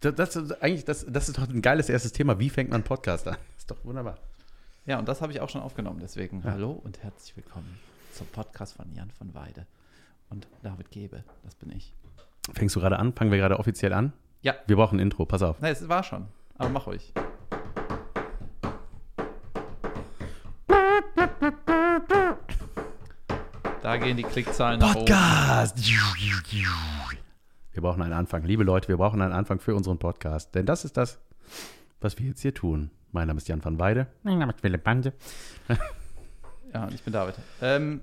Das, das, ist eigentlich, das, das ist doch ein geiles erstes Thema. Wie fängt man einen Podcast an? Das ist doch wunderbar. Ja, und das habe ich auch schon aufgenommen. Deswegen hallo und herzlich willkommen zum Podcast von Jan von Weide und David Gebe. Das bin ich. Fängst du gerade an? Fangen wir gerade offiziell an? Ja. Wir brauchen ein Intro, pass auf. Nein, es war schon. Aber mach ruhig. Da gehen die Klickzahlen nach oben. Podcast! Wir brauchen einen Anfang. Liebe Leute, wir brauchen einen Anfang für unseren Podcast. Denn das ist das, was wir jetzt hier tun. Mein Name ist Jan van Weide. Mein Name ist Philipp Bande. Ja, und ich bin David. Ähm,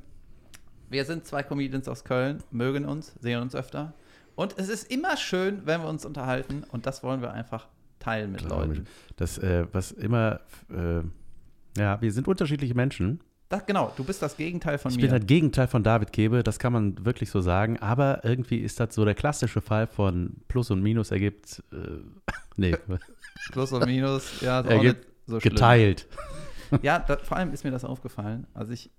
wir sind zwei Comedians aus Köln, mögen uns, sehen uns öfter. Und es ist immer schön, wenn wir uns unterhalten. Und das wollen wir einfach teilen mit Leuten. Das, äh, was immer, äh, ja, wir sind unterschiedliche Menschen. Das, genau, du bist das Gegenteil von Ich mir. bin das Gegenteil von David Kebe, das kann man wirklich so sagen. Aber irgendwie ist das so der klassische Fall von Plus und Minus ergibt, äh, nee, Plus und Minus, ja, ist ergibt so schlimm. geteilt. Ja, da, vor allem ist mir das aufgefallen. Also ich,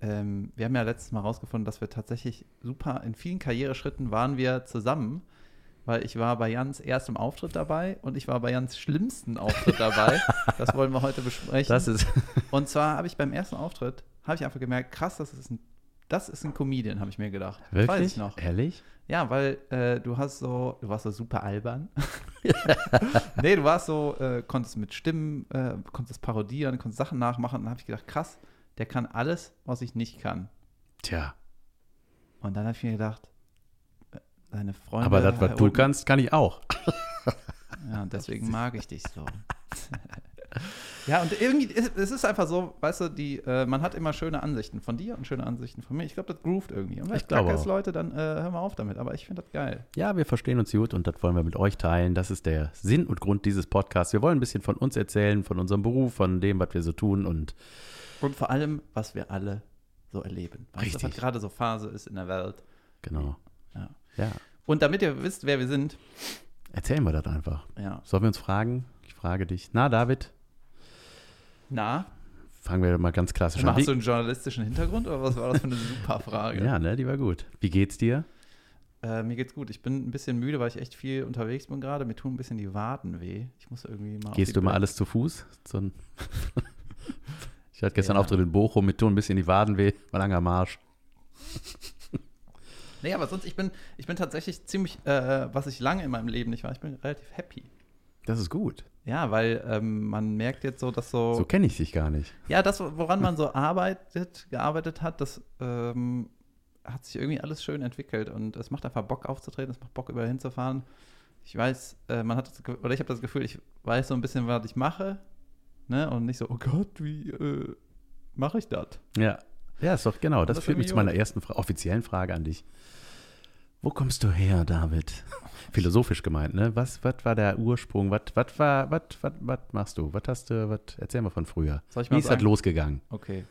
ähm, wir haben ja letztes Mal rausgefunden, dass wir tatsächlich super, in vielen Karriereschritten waren wir zusammen, weil ich war bei Jans erstem Auftritt dabei und ich war bei Jans schlimmsten Auftritt dabei. das wollen wir heute besprechen. Das ist, und zwar habe ich beim ersten Auftritt, habe ich einfach gemerkt, krass, das ist ein, das ist ein Comedian, habe ich mir gedacht. Wirklich? Weiß ich noch. Ehrlich? Ja, weil äh, du hast so, du warst so super albern. nee, du warst so, äh, konntest mit Stimmen, äh, konntest parodieren, konntest Sachen nachmachen. Und dann habe ich gedacht, krass, der kann alles, was ich nicht kann. Tja, Und dann habe ich mir gedacht, äh, deine Freunde. aber das, was du kannst, kann ich auch. Ja, und deswegen mag ich dich so. Ja, und irgendwie, ist- es ist einfach so, weißt du, die, äh, man hat immer schöne Ansichten von dir und schöne Ansichten von mir. Ich glaube, das groovt irgendwie. Und wenn Ich kacke ist. Leute, dann äh, hör mal auf damit. Aber ich finde das geil. Ja, wir verstehen uns gut und das wollen wir mit euch teilen. Das ist der Sinn und Grund dieses Podcasts. Wir wollen ein bisschen von uns erzählen, von unserem Beruf, von dem, was wir so tun und Und vor allem, was wir alle so erleben. Weißt du, Richtig. was gerade so Phase ist in der Welt. genau. Ja. Ja, Und damit ihr wisst, wer wir sind, erzählen wir das einfach. ja. Sollen wir uns fragen? Ich frage dich. Na, David, Na, fangen wir mal ganz klassisch an. hast du einen journalistischen Hintergrund oder was war das für eine super Frage? ja, ne, die war gut. Wie geht's dir? Äh, mir geht's gut. Ich bin ein bisschen müde, weil ich echt viel unterwegs bin gerade. Mir tun ein bisschen die Waden weh. Ich muss irgendwie mal. Gehst du Ble- alles zu Fuß? So ich hatte gestern Ja. Auftritt in Bochum, mit tun ein bisschen die Waden weh, war langer Marsch. Nee, aber sonst, ich bin, ich bin tatsächlich ziemlich, äh, was ich lange in meinem Leben nicht war, ich bin relativ happy. Das ist gut. Ja, weil ähm, man merkt jetzt so, dass so. So kenne ich dich gar nicht. Ja, das, woran man so arbeitet, gearbeitet hat, das ähm, hat sich irgendwie alles schön entwickelt und es macht einfach Bock aufzutreten, es macht Bock überall hinzufahren. Ich weiß, äh, man hat das, oder ich habe das Gefühl, ich weiß so ein bisschen, was ich mache, ne? Und nicht so, oh Gott, wie äh, mache ich das? Ja. Ja, ist doch genau. Das, das führt mich zu meiner ersten Fra offiziellen Frage an dich. Wo kommst du her, David? Philosophisch gemeint, ne? Was, was war der Ursprung? Was, was war, was, was, was machst du? Was hast du, was, erzähl mal von früher. Soll ich Wie ist das losgegangen? Okay.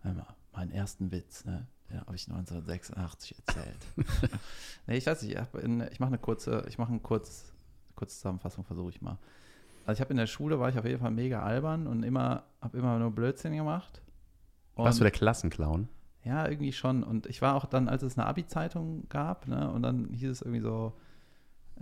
Hör mal, meinen ersten Witz, ne? Den habe ich 1986 erzählt. nee, ich weiß nicht, ich, ich mache eine kurze, ich mache eine kurz, kurze Zusammenfassung, versuche ich mal. Also ich habe in der Schule, war ich auf jeden Fall mega albern und immer, habe immer nur Blödsinn gemacht. Warst du Und- der Klassenclown? Ja, irgendwie schon. Und ich war auch dann, als es eine Abi-Zeitung gab, ne, und dann hieß es irgendwie so,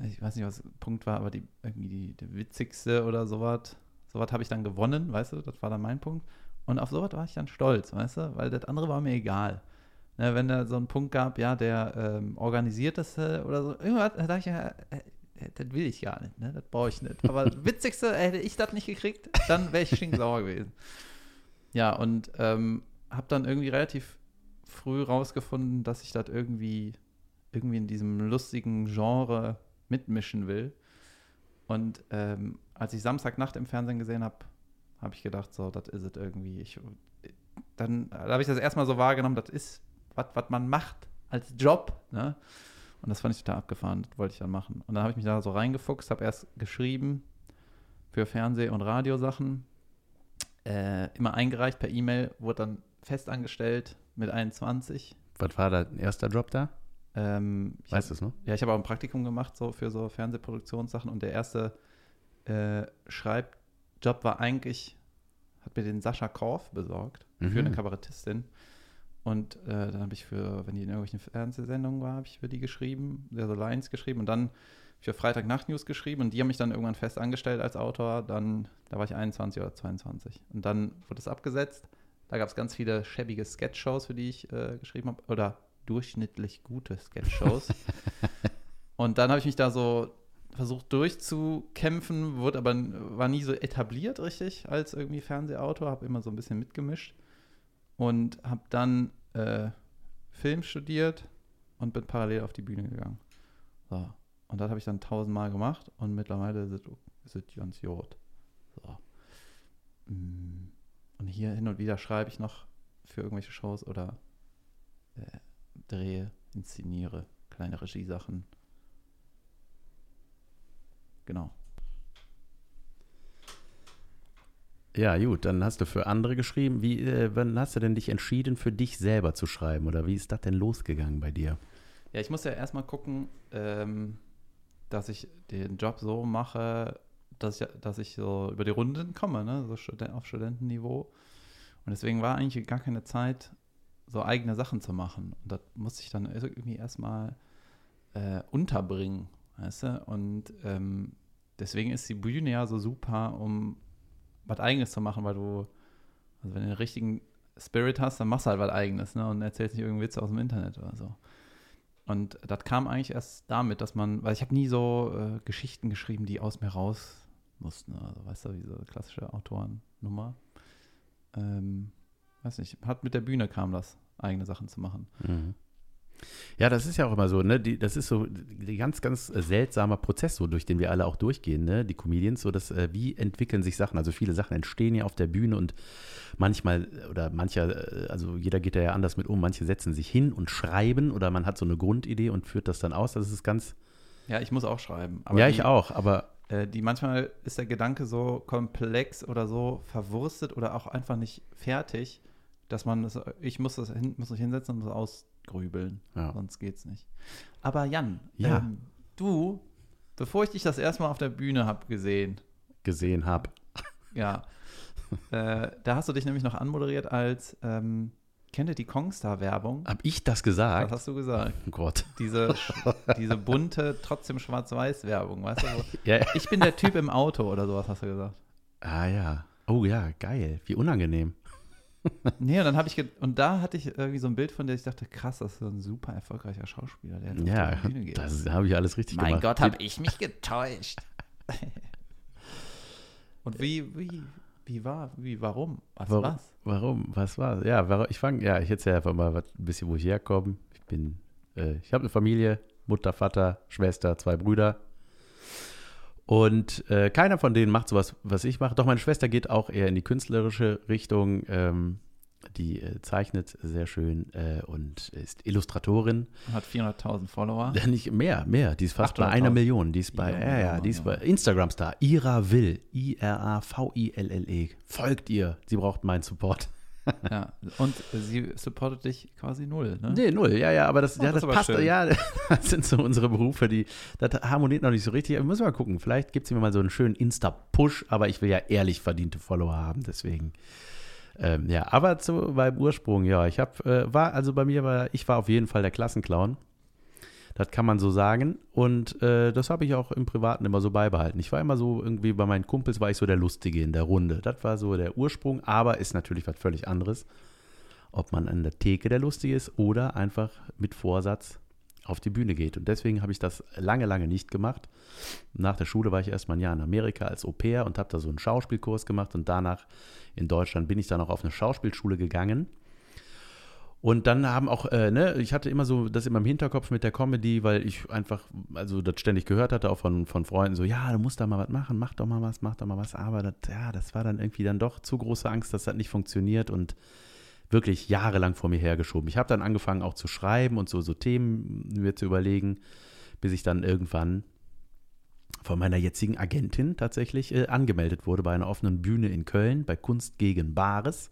ich weiß nicht, was der Punkt war, aber die, irgendwie die, der witzigste oder sowas. Sowas habe ich dann gewonnen, weißt du, das war dann mein Punkt. Und auf sowas war ich dann stolz, weißt du, weil das andere war mir egal. Ne, wenn da so einen Punkt gab, ja, der ähm, organisierteste oder so, irgendwas, da dachte ich, ja, äh, äh, das will ich gar nicht, ne, das brauche ich nicht. Aber das witzigste, hätte ich das nicht gekriegt, dann wäre ich stinksauer gewesen. Ja, und ähm, habe dann irgendwie relativ früh rausgefunden, dass ich das irgendwie, irgendwie in diesem lustigen Genre mitmischen will. Und ähm, als ich Samstagnacht im Fernsehen gesehen habe, habe ich gedacht, so, das ist es irgendwie. Ich, dann da habe ich das erstmal so wahrgenommen, das ist was, man macht als Job. Ne? Und das fand ich total abgefahren, das wollte ich dann machen. Und dann habe ich mich da so reingefuchst, habe erst geschrieben für Fernseh- und Radiosachen, äh, immer eingereicht per E-Mail, wurde dann festangestellt mit 21. Was war dein erster Job da? Ähm, ich Weißt du es noch? ja, ich habe auch ein Praktikum gemacht so für so Fernsehproduktionssachen und der erste äh, Schreibjob war eigentlich, hat mir den Sascha Korf besorgt für Mhm. eine Kabarettistin. Und äh, dann habe ich für, wenn die in irgendwelchen Fernsehsendungen war, habe ich für die geschrieben, der so Lines geschrieben und dann für Freitag Nacht News geschrieben und die haben mich dann irgendwann fest angestellt als Autor. Dann, da war ich 21 oder 22. Und dann wurde es abgesetzt. Da gab es ganz viele schäbige Sketch-Shows, für die ich äh, geschrieben habe. Oder durchschnittlich gute Sketch-Shows. und dann habe ich mich da so versucht durchzukämpfen, wurde aber war nie so etabliert richtig als irgendwie Fernsehautor, habe immer so ein bisschen mitgemischt und habe dann äh, Film studiert und bin parallel auf die Bühne gegangen. So. Und das habe ich dann tausendmal gemacht und mittlerweile ist es ganz jod. So. Mm. Und hier hin und wieder schreibe ich noch für irgendwelche Shows oder äh, drehe, inszeniere kleine Regiesachen. Genau. Ja, gut, dann hast du für andere geschrieben. Wie, äh, wann hast du denn dich entschieden, für dich selber zu schreiben? Oder wie ist das denn losgegangen bei dir? Ja, ich muss ja erstmal gucken, ähm, dass ich den Job so mache, dass ich, dass ich so über die Runden komme, ne? so Studen auf Studentenniveau. Und deswegen war eigentlich gar keine Zeit, so eigene Sachen zu machen. Und das musste ich dann irgendwie erstmal äh, unterbringen, weißt du? Und ähm, deswegen ist die Bühne ja so super, um was Eigenes zu machen, weil du, also wenn du den richtigen Spirit hast, dann machst du halt was Eigenes, ne? Und erzählst nicht irgendeinen Witz aus dem Internet oder so. Und das kam eigentlich erst damit, dass man, weil ich habe nie so äh, Geschichten geschrieben, die aus mir raus mussten. Also weißt du, diese klassische Autorennummer. Ähm, weiß nicht, hat mit der Bühne kam das, eigene Sachen zu machen. Mhm. Ja, das ist ja auch immer so, ne? Die, das ist so ein ganz, ganz seltsamer Prozess, so durch den wir alle auch durchgehen, ne? Die Comedians, so dass, äh, wie entwickeln sich Sachen? Also viele Sachen entstehen ja auf der Bühne und manchmal, oder mancher, äh, also jeder geht da ja anders mit um, manche setzen sich hin und schreiben oder man hat so eine Grundidee und führt das dann aus. Das ist ganz. Ja, ich muss auch schreiben. ja, die, ich auch, aber. Äh, die manchmal ist der Gedanke so komplex oder so verwurstet oder auch einfach nicht fertig, dass man das, ich muss das hin, muss mich hinsetzen und das ausgrübeln. Ja. Sonst geht's nicht. Aber Jan, ja. Ähm, du, bevor ich dich das erste Mal auf der Bühne habe gesehen. Gesehen habe. Ja. äh, da hast du dich nämlich noch anmoderiert als ähm, Kennt ihr die Kongstar-Werbung? Hab ich das gesagt? Was hast du gesagt? Oh Gott. Diese, diese bunte, trotzdem Schwarz-Weiß-Werbung, weißt du? ja. Ich bin der Typ im Auto oder sowas, hast du gesagt. Ah ja. Oh ja, geil. Wie unangenehm. nee, und dann habe ich, und da hatte ich irgendwie so ein Bild von der ich dachte, krass, das ist so ein super erfolgreicher Schauspieler, der ja, auf die Bühne geht. das habe ich alles richtig mein gemacht. Mein Gott, habe ich mich getäuscht. und wie, wie, wie war, wie, warum? Was warum, war's? Warum? Was war? Ja, warum, ich fange, ja, ich erzähle einfach mal ein bisschen, wo ich herkomme. Ich bin, äh, ich habe eine Familie, Mutter, Vater, Schwester, zwei Brüder. Und äh, keiner von denen macht sowas, was ich mache. Doch meine Schwester geht auch eher in die künstlerische Richtung. Ähm, die äh, zeichnet sehr schön äh, und ist Illustratorin. Hat 400.000 Follower. Nicht mehr, mehr. Die ist fast bei einer Million. Die ist bei, ja, ja, die ist bei Instagram-Star. Ira Will. I-R-A-V-I-L-L-E. Folgt ihr. Sie braucht meinen Support ja, und sie supportet dich quasi null, ne? Nee, null, ja, ja, aber das, oh, ja, das, das passt, schön. ja, das sind so unsere Berufe, die, das harmoniert noch nicht so richtig. Wir müssen mal gucken, vielleicht gibt es mir mal so einen schönen Insta-Push, aber ich will ja ehrlich verdiente Follower haben, deswegen. Ähm, ja, aber zu, beim Ursprung, ja, ich habe, äh, war, also bei mir war, ich war auf jeden Fall der Klassenclown. Das kann man so sagen. Und äh, das habe ich auch im Privaten immer so beibehalten. Ich war immer so, irgendwie bei meinen Kumpels war ich so der Lustige in der Runde. Das war so der Ursprung, aber ist natürlich was völlig anderes. Ob man an der Theke der Lustige ist oder einfach mit Vorsatz auf die Bühne geht. Und deswegen habe ich das lange, lange nicht gemacht. Nach der Schule war ich erstmal ein Jahr in Amerika als Au pair und habe da so einen Schauspielkurs gemacht. Und danach in Deutschland bin ich dann auch auf eine Schauspielschule gegangen und dann haben auch, äh, ne, ich hatte immer so das immer im Hinterkopf mit der Comedy, weil ich einfach, also das ständig gehört hatte, auch von, von Freunden, so, ja, du musst da mal was machen, mach doch mal was, mach doch mal was. Aber das, ja, das war dann irgendwie dann doch zu große Angst, dass das nicht funktioniert und wirklich jahrelang vor mir hergeschoben. Ich habe dann angefangen auch zu schreiben und so, so Themen mir zu überlegen, bis ich dann irgendwann von meiner jetzigen Agentin tatsächlich äh, angemeldet wurde bei einer offenen Bühne in Köln, bei Kunst gegen Bares.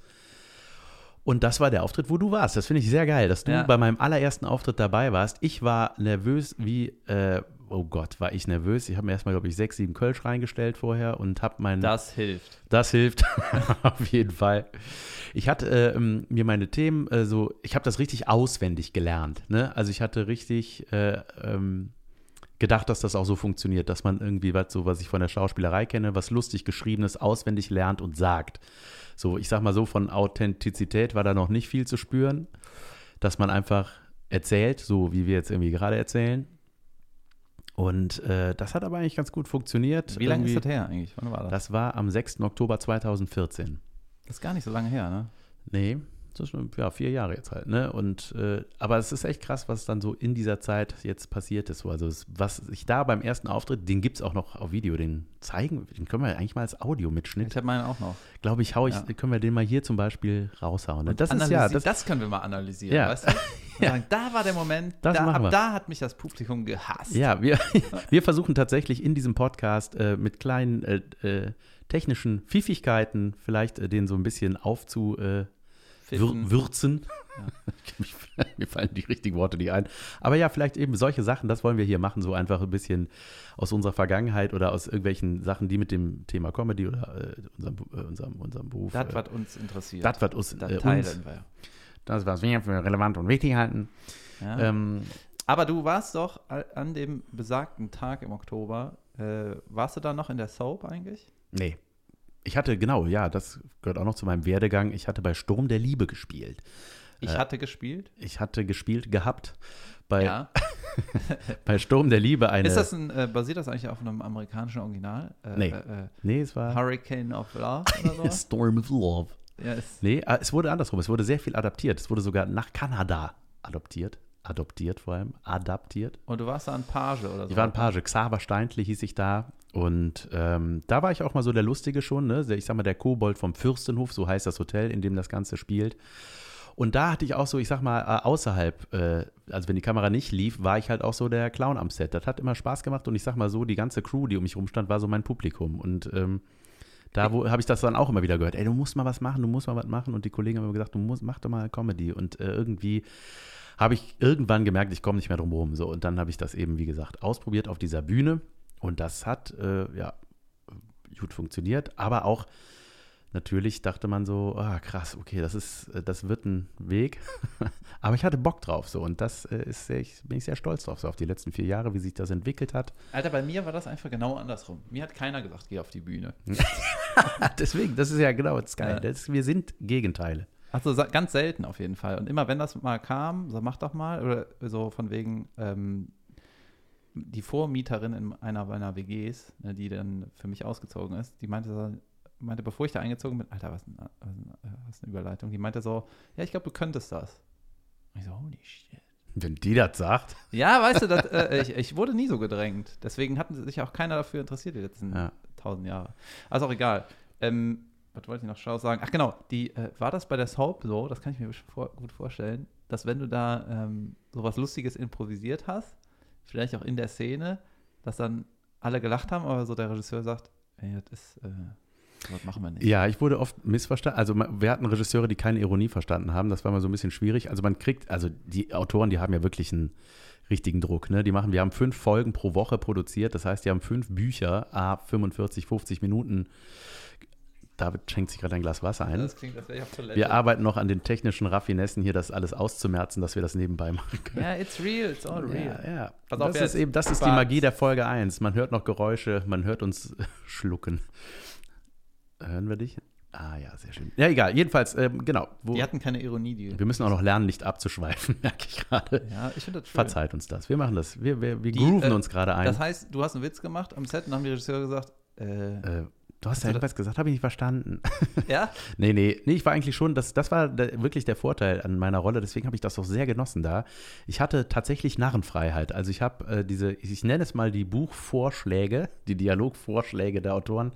Und das war der Auftritt, wo du warst. Das finde ich sehr geil, dass du ja. bei meinem allerersten Auftritt dabei warst. Ich war nervös wie, äh, oh Gott, war ich nervös. Ich habe mir erstmal, glaube ich, sechs, sieben Kölsch reingestellt vorher und habe mein. Das hilft. Das hilft, auf jeden Fall. Ich hatte äh, mir meine Themen äh, so, ich habe das richtig auswendig gelernt. Ne? Also ich hatte richtig äh, ähm, gedacht, dass das auch so funktioniert, dass man irgendwie was, so was ich von der Schauspielerei kenne, was lustig geschriebenes auswendig lernt und sagt. So, ich sag mal so, von Authentizität war da noch nicht viel zu spüren, dass man einfach erzählt, so wie wir jetzt irgendwie gerade erzählen. Und äh, das hat aber eigentlich ganz gut funktioniert. Wie lange ist das her eigentlich? Wann war das? Das war am 6. Oktober 2014. Das ist gar nicht so lange her, ne? Nee, das ist ja vier Jahre jetzt halt, ne? Und äh, aber es ist echt krass, was dann so in dieser Zeit jetzt passiert ist. Also es, was ich da beim ersten Auftritt, den gibt es auch noch auf Video, den zeigen, den können wir eigentlich mal als Audio-Mitschnitt. Ich habe meinen auch noch. Glaube ich, hau ich, ja. können wir den mal hier zum Beispiel raushauen. Ne? das ist ja, das, das, können wir mal analysieren, ja. weißt du? ja. sagen, da war der Moment, da, ab da hat mich das Publikum gehasst. Ja, wir, wir versuchen tatsächlich in diesem Podcast äh, mit kleinen äh, äh technischen Pfiffigkeiten vielleicht äh, den so ein bisschen aufzu Wür würzen. Ja. Mir fallen die richtigen Worte nicht ein. Aber ja, vielleicht eben solche Sachen, das wollen wir hier machen, so einfach ein bisschen aus unserer Vergangenheit oder aus irgendwelchen Sachen, die mit dem Thema Comedy oder äh, unserem, äh, unserem, unserem Beruf. Das, äh, was uns interessiert. Das, was uns, das äh, teilen uns, wir. Das, was wir für relevant und wichtig halten. Ja. Ähm, Aber du warst doch an dem besagten Tag im Oktober, äh, warst du da noch in der Soap eigentlich? Nee. Ich hatte, genau, ja, das gehört auch noch zu meinem Werdegang. Ich hatte bei Sturm der Liebe gespielt. Ich äh, hatte gespielt? Ich hatte gespielt gehabt. Bei, ja. bei Sturm der Liebe eine. Ist das ein, äh, basiert das eigentlich auf einem amerikanischen Original? Äh, nee. Äh, äh nee, es war. Hurricane of Love oder so? Storm of Love. Ja, nee, äh, es wurde andersrum. Es wurde sehr viel adaptiert. Es wurde sogar nach Kanada adoptiert adoptiert vor allem, adaptiert. Und du warst da ein Page oder so? Ich war ein Page, Xaver Steintli hieß ich da. Und ähm, da war ich auch mal so der Lustige schon, ne? Ich sag mal, der Kobold vom Fürstenhof, so heißt das Hotel, in dem das Ganze spielt. Und da hatte ich auch so, ich sag mal, äh, außerhalb, äh, also wenn die Kamera nicht lief, war ich halt auch so der Clown am Set. Das hat immer Spaß gemacht und ich sag mal so, die ganze Crew, die um mich rumstand, war so mein Publikum. Und ähm, da habe ich das dann auch immer wieder gehört. Ey, du musst mal was machen, du musst mal was machen. Und die Kollegen haben immer gesagt, du musst, mach doch mal Comedy. Und äh, irgendwie habe ich irgendwann gemerkt, ich komme nicht mehr drum herum. So, und dann habe ich das eben, wie gesagt, ausprobiert auf dieser Bühne. Und das hat äh, ja gut funktioniert, aber auch natürlich dachte man so, ah, krass, okay, das ist, äh, das wird ein Weg. aber ich hatte Bock drauf so und das äh, ist sehr, ich, bin ich sehr stolz drauf, so auf die letzten vier Jahre, wie sich das entwickelt hat. Alter, bei mir war das einfach genau andersrum. Mir hat keiner gesagt, geh auf die Bühne. Deswegen, das ist ja genau das Geile. Das, wir sind Gegenteile. Also ganz selten auf jeden Fall. Und immer wenn das mal kam, so mach doch mal, oder so von wegen, ähm, die Vormieterin in einer meiner WGs, ne, die dann für mich ausgezogen ist, die meinte so, meinte, bevor ich da eingezogen bin, Alter, was, was, was eine Überleitung, die meinte so, ja, ich glaube, du könntest das. Und ich so, holy shit. Wenn die das sagt. Ja, weißt du, das, äh, ich, ich, wurde nie so gedrängt. Deswegen hatten sich auch keiner dafür interessiert die letzten ja. tausend Jahre. Also auch egal. Ähm, was wollte ich noch schau sagen? Ach genau, die, äh, war das bei der Soap so, das kann ich mir vor, gut vorstellen, dass wenn du da ähm, sowas Lustiges improvisiert hast, vielleicht auch in der Szene, dass dann alle gelacht haben, aber so der Regisseur sagt, ey, das ist, äh, was machen wir nicht. Ja, ich wurde oft missverstanden. Also wir hatten Regisseure, die keine Ironie verstanden haben. Das war mal so ein bisschen schwierig. Also man kriegt, also die Autoren, die haben ja wirklich einen richtigen Druck. Ne? Die machen, wir haben fünf Folgen pro Woche produziert. Das heißt, die haben fünf Bücher, a 45, 50 Minuten David schenkt sich gerade ein Glas Wasser ein. Das klingt, als wäre ich auf Toilette. Wir arbeiten noch an den technischen Raffinessen, hier das alles auszumerzen, dass wir das nebenbei machen können. Ja, it's real, it's all real. Ja, ja. Pass das, ist eben, das ist die Magie der Folge 1. Man hört noch Geräusche, man hört uns schlucken. Hören wir dich? Ah ja, sehr schön. Ja, egal. Jedenfalls, ähm, genau. Wo, die hatten keine Ironie. Die wir müssen auch noch lernen, nicht abzuschweifen, merke ich gerade. Ja, ich finde das schön. Verzeiht uns das. Wir machen das. Wir, wir, wir die, grooven äh, uns gerade ein. Das heißt, du hast einen Witz gemacht am Set und haben die Regisseur gesagt, äh, äh Du hast ja irgendwas gesagt, habe ich nicht verstanden. Ja? nee, nee, nee, ich war eigentlich schon, das, das war der, wirklich der Vorteil an meiner Rolle, deswegen habe ich das auch sehr genossen da. Ich hatte tatsächlich Narrenfreiheit. Also ich habe äh, diese, ich nenne es mal die Buchvorschläge, die Dialogvorschläge der Autoren,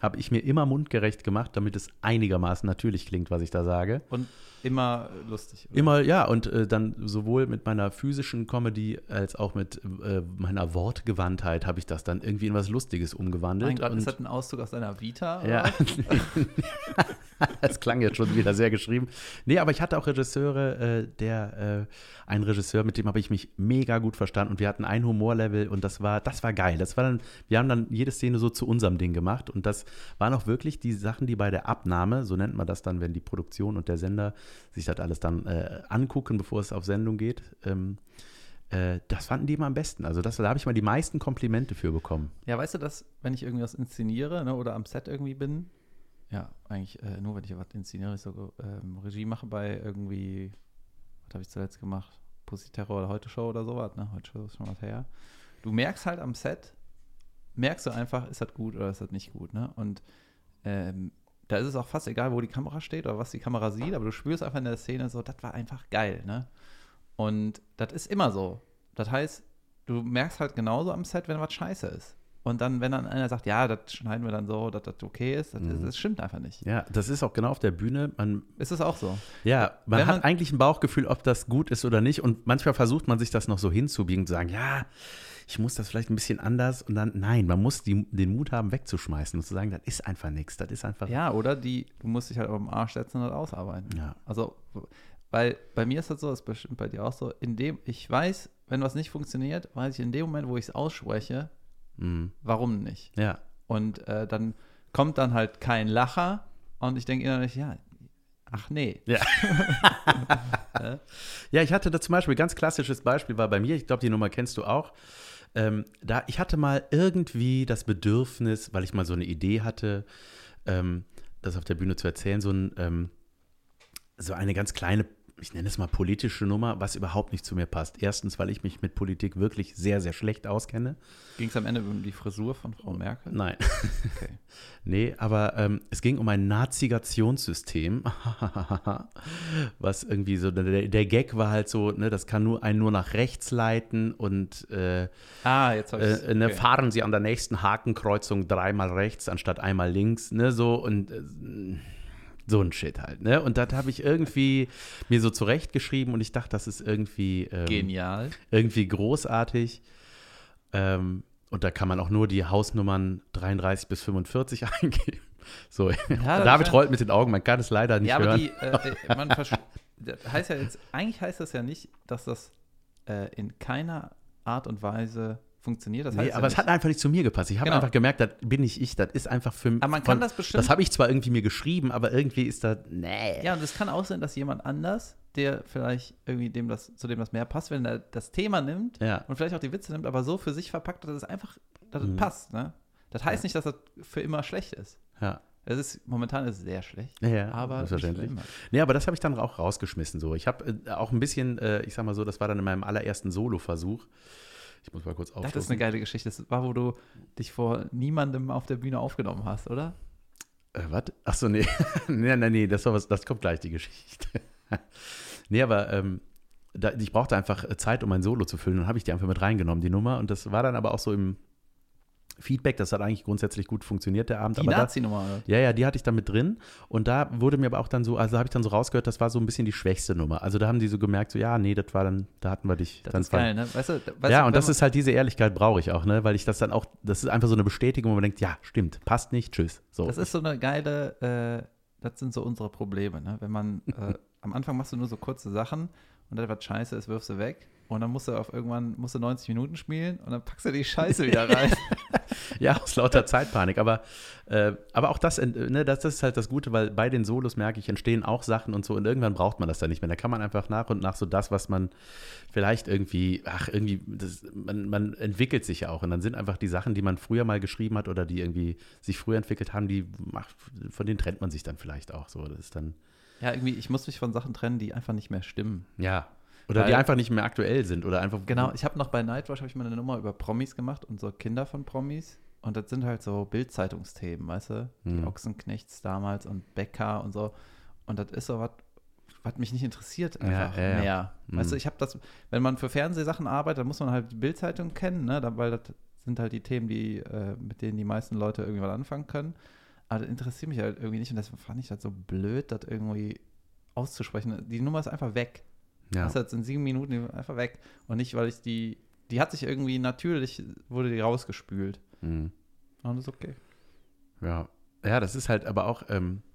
habe ich mir immer mundgerecht gemacht, damit es einigermaßen natürlich klingt, was ich da sage. Und Immer lustig. Oder? Immer, ja, und äh, dann sowohl mit meiner physischen Comedy als auch mit äh, meiner Wortgewandtheit habe ich das dann irgendwie in was Lustiges umgewandelt. Mein Gott, ist das ein Auszug aus deiner Vita? Ja. das klang jetzt schon wieder sehr geschrieben. Nee, aber ich hatte auch Regisseure, äh, der, äh, ein Regisseur, mit dem habe ich mich mega gut verstanden und wir hatten ein Humorlevel und das war, das war geil. Das war dann, wir haben dann jede Szene so zu unserem Ding gemacht und das waren auch wirklich die Sachen, die bei der Abnahme, so nennt man das dann, wenn die Produktion und der Sender sich das alles dann äh, angucken, bevor es auf Sendung geht. Ähm, äh, das fanden die immer am besten. Also das, da habe ich mal die meisten Komplimente für bekommen. Ja, weißt du, dass, wenn ich irgendwas inszeniere ne, oder am Set irgendwie bin, ja, eigentlich äh, nur, wenn ich was inszeniere, ich so ähm, Regie mache bei irgendwie, was habe ich zuletzt gemacht? Pussy Terror oder Heute Show oder sowas, ne? Heute Show ist schon was her. Du merkst halt am Set, merkst du einfach, ist das gut oder ist das nicht gut, ne? Und ähm, da ist es auch fast egal, wo die Kamera steht oder was die Kamera sieht, aber du spürst einfach in der Szene so, das war einfach geil, ne? Und das ist immer so. Das heißt, du merkst halt genauso am Set, wenn was scheiße ist. Und dann, wenn dann einer sagt, ja, das schneiden wir dann so, dass das okay ist, das, mhm. das, stimmt einfach nicht. Ja, das ist auch genau auf der Bühne. Man, ist es auch so? Ja, man wenn hat man, eigentlich ein Bauchgefühl, ob das gut ist oder nicht. Und manchmal versucht man sich das noch so hinzubiegen, zu sagen, ja, ich muss das vielleicht ein bisschen anders. Und dann, nein, man muss die, den Mut haben, wegzuschmeißen und zu sagen, das ist einfach nichts. Das ist einfach. Ja, oder die, du musst dich halt auf den Arsch setzen und das ausarbeiten. Ja. Also, weil bei mir ist das so, das ist bestimmt bei dir auch so, in dem, ich weiß, wenn was nicht funktioniert, weiß ich in dem Moment, wo ich es ausspreche, mhm. warum nicht. Ja. Und äh, dann kommt dann halt kein Lacher und ich denke innerlich, ja, ach nee. Ja. ja, ich hatte da zum Beispiel, ganz klassisches Beispiel war bei mir, ich glaube, die Nummer kennst du auch. Ähm, da, ich hatte mal irgendwie das Bedürfnis, weil ich mal so eine Idee hatte, ähm, das auf der Bühne zu erzählen, so, ein, ähm, so eine ganz kleine ich nenne es mal politische Nummer, was überhaupt nicht zu mir passt. Erstens, weil ich mich mit Politik wirklich sehr, sehr schlecht auskenne. Ging es am Ende um die Frisur von Frau Merkel? Nein. Okay. nee, aber ähm, es ging um ein Nazigationssystem, was irgendwie so, der, der, Gag war halt so, ne, das kann nur einen nur nach rechts leiten und äh, ah, jetzt äh, ne, okay. fahren Sie an der nächsten Hakenkreuzung dreimal rechts anstatt einmal links, ne, so und äh, so ein Shit halt, ne? Und das habe ich irgendwie mir so zurechtgeschrieben und ich dachte, das ist irgendwie ähm, genial. Irgendwie großartig. Ähm, und da kann man auch nur die Hausnummern 33 bis 45 eingeben. So, ja, David rollt mit den Augen, man kann es leider nicht ja, aber hören. Die, äh, äh man heißt ja jetzt, eigentlich heißt das ja nicht, dass das äh, in keiner Art und Weise funktioniert. Das heißt nee, aber ja es hat einfach nicht zu mir gepasst. Ich habe genau. einfach gemerkt, das bin nicht ich, das ist einfach für mich. Aber man kann von, das bestimmt. Das habe ich zwar irgendwie mir geschrieben, aber irgendwie ist das, nee. Ja, und es kann auch sein, dass jemand anders, der vielleicht irgendwie dem das, zu dem das mehr passt, wenn er das Thema nimmt ja. und vielleicht auch die Witze nimmt, aber so für sich verpackt, dass es einfach, dass mhm. es passt. Ne? Das heißt ja. nicht, dass das für immer schlecht ist. Ja. Es ist momentan ist es sehr schlecht, ja, aber selbstverständlich. Nee, aber das habe ich dann auch rausgeschmissen so. Ich habe äh, auch ein bisschen, äh, ich sag mal so, das war dann in meinem allerersten Solo-Versuch. Ich muss mal kurz aufschließen. Das ist eine geile Geschichte. Das war, wo du dich vor niemandem auf der Bühne aufgenommen hast, oder? Äh, was? Achso, nee. nee, nee, nee, das, war was, das kommt gleich, die Geschichte. nee, aber ähm, da, ich brauchte einfach Zeit, um mein Solo zu füllen. Dann habe ich die einfach mit reingenommen, die Nummer. Und das war dann aber auch so im Feedback, das hat eigentlich grundsätzlich gut funktioniert, der Abend. Die Nazi-Nummer? Ja, ja, die hatte ich dann mit drin. Und da wurde mir aber auch dann so, also habe ich dann so rausgehört, das war so ein bisschen die schwächste Nummer. Also da haben die so gemerkt, so, ja, nee, das war dann, da hatten wir dich. Das dann ist geil, ne? Weißt du, weißt ja, und das ist halt diese Ehrlichkeit brauche ich auch, ne? Weil ich das dann auch, das ist einfach so eine Bestätigung, wo man denkt, ja, stimmt, passt nicht, tschüss. So. Das ist so eine geile, äh, das sind so unsere Probleme, ne? Wenn man, äh, am Anfang machst du nur so kurze Sachen und dann was scheiße ist, wirfst du weg. Und dann musst du auf irgendwann musst du 90 Minuten spielen und dann packst du die Scheiße wieder rein. ja, aus lauter Zeitpanik. Aber, äh, aber auch das, ne, das, das, ist halt das Gute, weil bei den Solos merke ich, entstehen auch Sachen und so. Und irgendwann braucht man das dann nicht mehr. Da kann man einfach nach und nach so das, was man vielleicht irgendwie, ach, irgendwie, das, man, man entwickelt sich ja auch. Und dann sind einfach die Sachen, die man früher mal geschrieben hat oder die irgendwie sich früher entwickelt haben, die, ach, von denen trennt man sich dann vielleicht auch so. Das ist dann. Ja, irgendwie, ich muss mich von Sachen trennen, die einfach nicht mehr stimmen. Ja, oder Weil, die einfach nicht mehr aktuell sind oder einfach. Genau, ich habe noch bei Nightwatch habe ich mal eine Nummer über Promis gemacht und so Kinder von Promis. Und das sind halt so Bildzeitungsthemen, weißt du? Die hm. Ochsenknechts damals und Becker und so. Und das ist so was, was mich nicht interessiert einfach ja, ja, ja. mehr. Hm. Weißt du, ich habe das, wenn man für Fernsehsachen arbeitet, dann muss man halt die Bildzeitung kennen, ne? weil das sind halt die Themen, die, äh, mit denen die meisten Leute irgendwie was anfangen können. Aber das interessiert mich halt irgendwie nicht und deswegen fand ich das so blöd, das irgendwie auszusprechen. Die Nummer ist einfach weg. Ja. Das heißt, in sieben Minuten einfach weg. Und nicht, weil ich die, die hat sich irgendwie natürlich, wurde die rausgespült. Mhm. Und das ist okay. Ja. Ja, das ist halt aber auch, ähm, äh,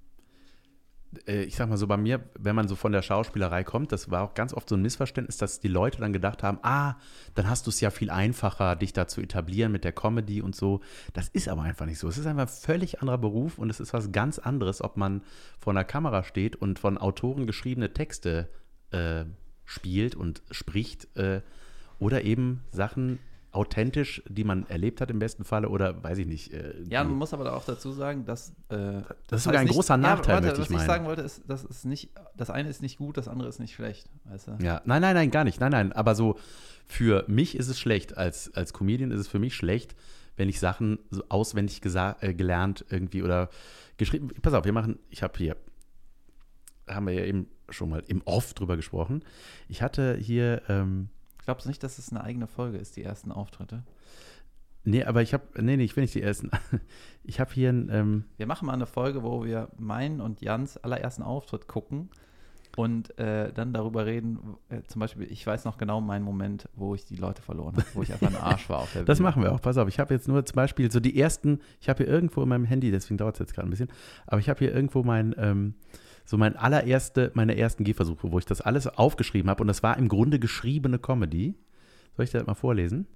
ich sag mal so, bei mir, wenn man so von der Schauspielerei kommt, das war auch ganz oft so ein Missverständnis, dass die Leute dann gedacht haben, ah, dann hast du es ja viel einfacher, dich da zu etablieren mit der Comedy und so. Das ist aber einfach nicht so. Es ist einfach ein völlig anderer Beruf und es ist was ganz anderes, ob man vor einer Kamera steht und von Autoren geschriebene Texte äh, spielt und spricht. Äh, Oder eben Sachen authentisch, die man erlebt hat im besten Falle oder weiß ich nicht. Äh, ja, man muss aber auch dazu sagen, dass äh, das, das, ist sogar ein nicht, großer Nachteil, ja, warte, was ich, ich sagen wollte, ist, das ist nicht, das eine ist nicht gut, das andere ist nicht schlecht, weißt du? Ja, nein, nein, nein, gar nicht, nein, nein, aber so für mich ist es schlecht, als, als Comedian ist es für mich schlecht, wenn ich Sachen so auswendig äh, gelernt irgendwie oder geschrieben, pass auf, wir machen, ich habe hier, haben wir ja eben schon mal im Off drüber gesprochen, ich hatte hier, ähm, Glaubst du nicht, dass es eine eigene Folge ist, die ersten Auftritte? Nee, aber ich habe, nee, nee, ich will nicht die ersten. Ich habe hier ein. Ähm wir machen mal eine Folge, wo wir meinen und Jans allerersten Auftritt gucken und äh, dann darüber reden. Äh, zum Beispiel, ich weiß noch genau meinen Moment, wo ich die Leute verloren habe, wo ich einfach ein Arsch war auf der Bühne. Das machen wir auch. Pass auf, ich habe jetzt nur zum Beispiel so die ersten. Ich habe hier irgendwo in meinem Handy, deswegen dauert es jetzt gerade ein bisschen, aber ich habe hier irgendwo mein. Ähm, so mein allererste, meine ersten Gehversuche, wo ich das alles aufgeschrieben habe und das war im Grunde geschriebene Comedy. Soll ich das mal vorlesen?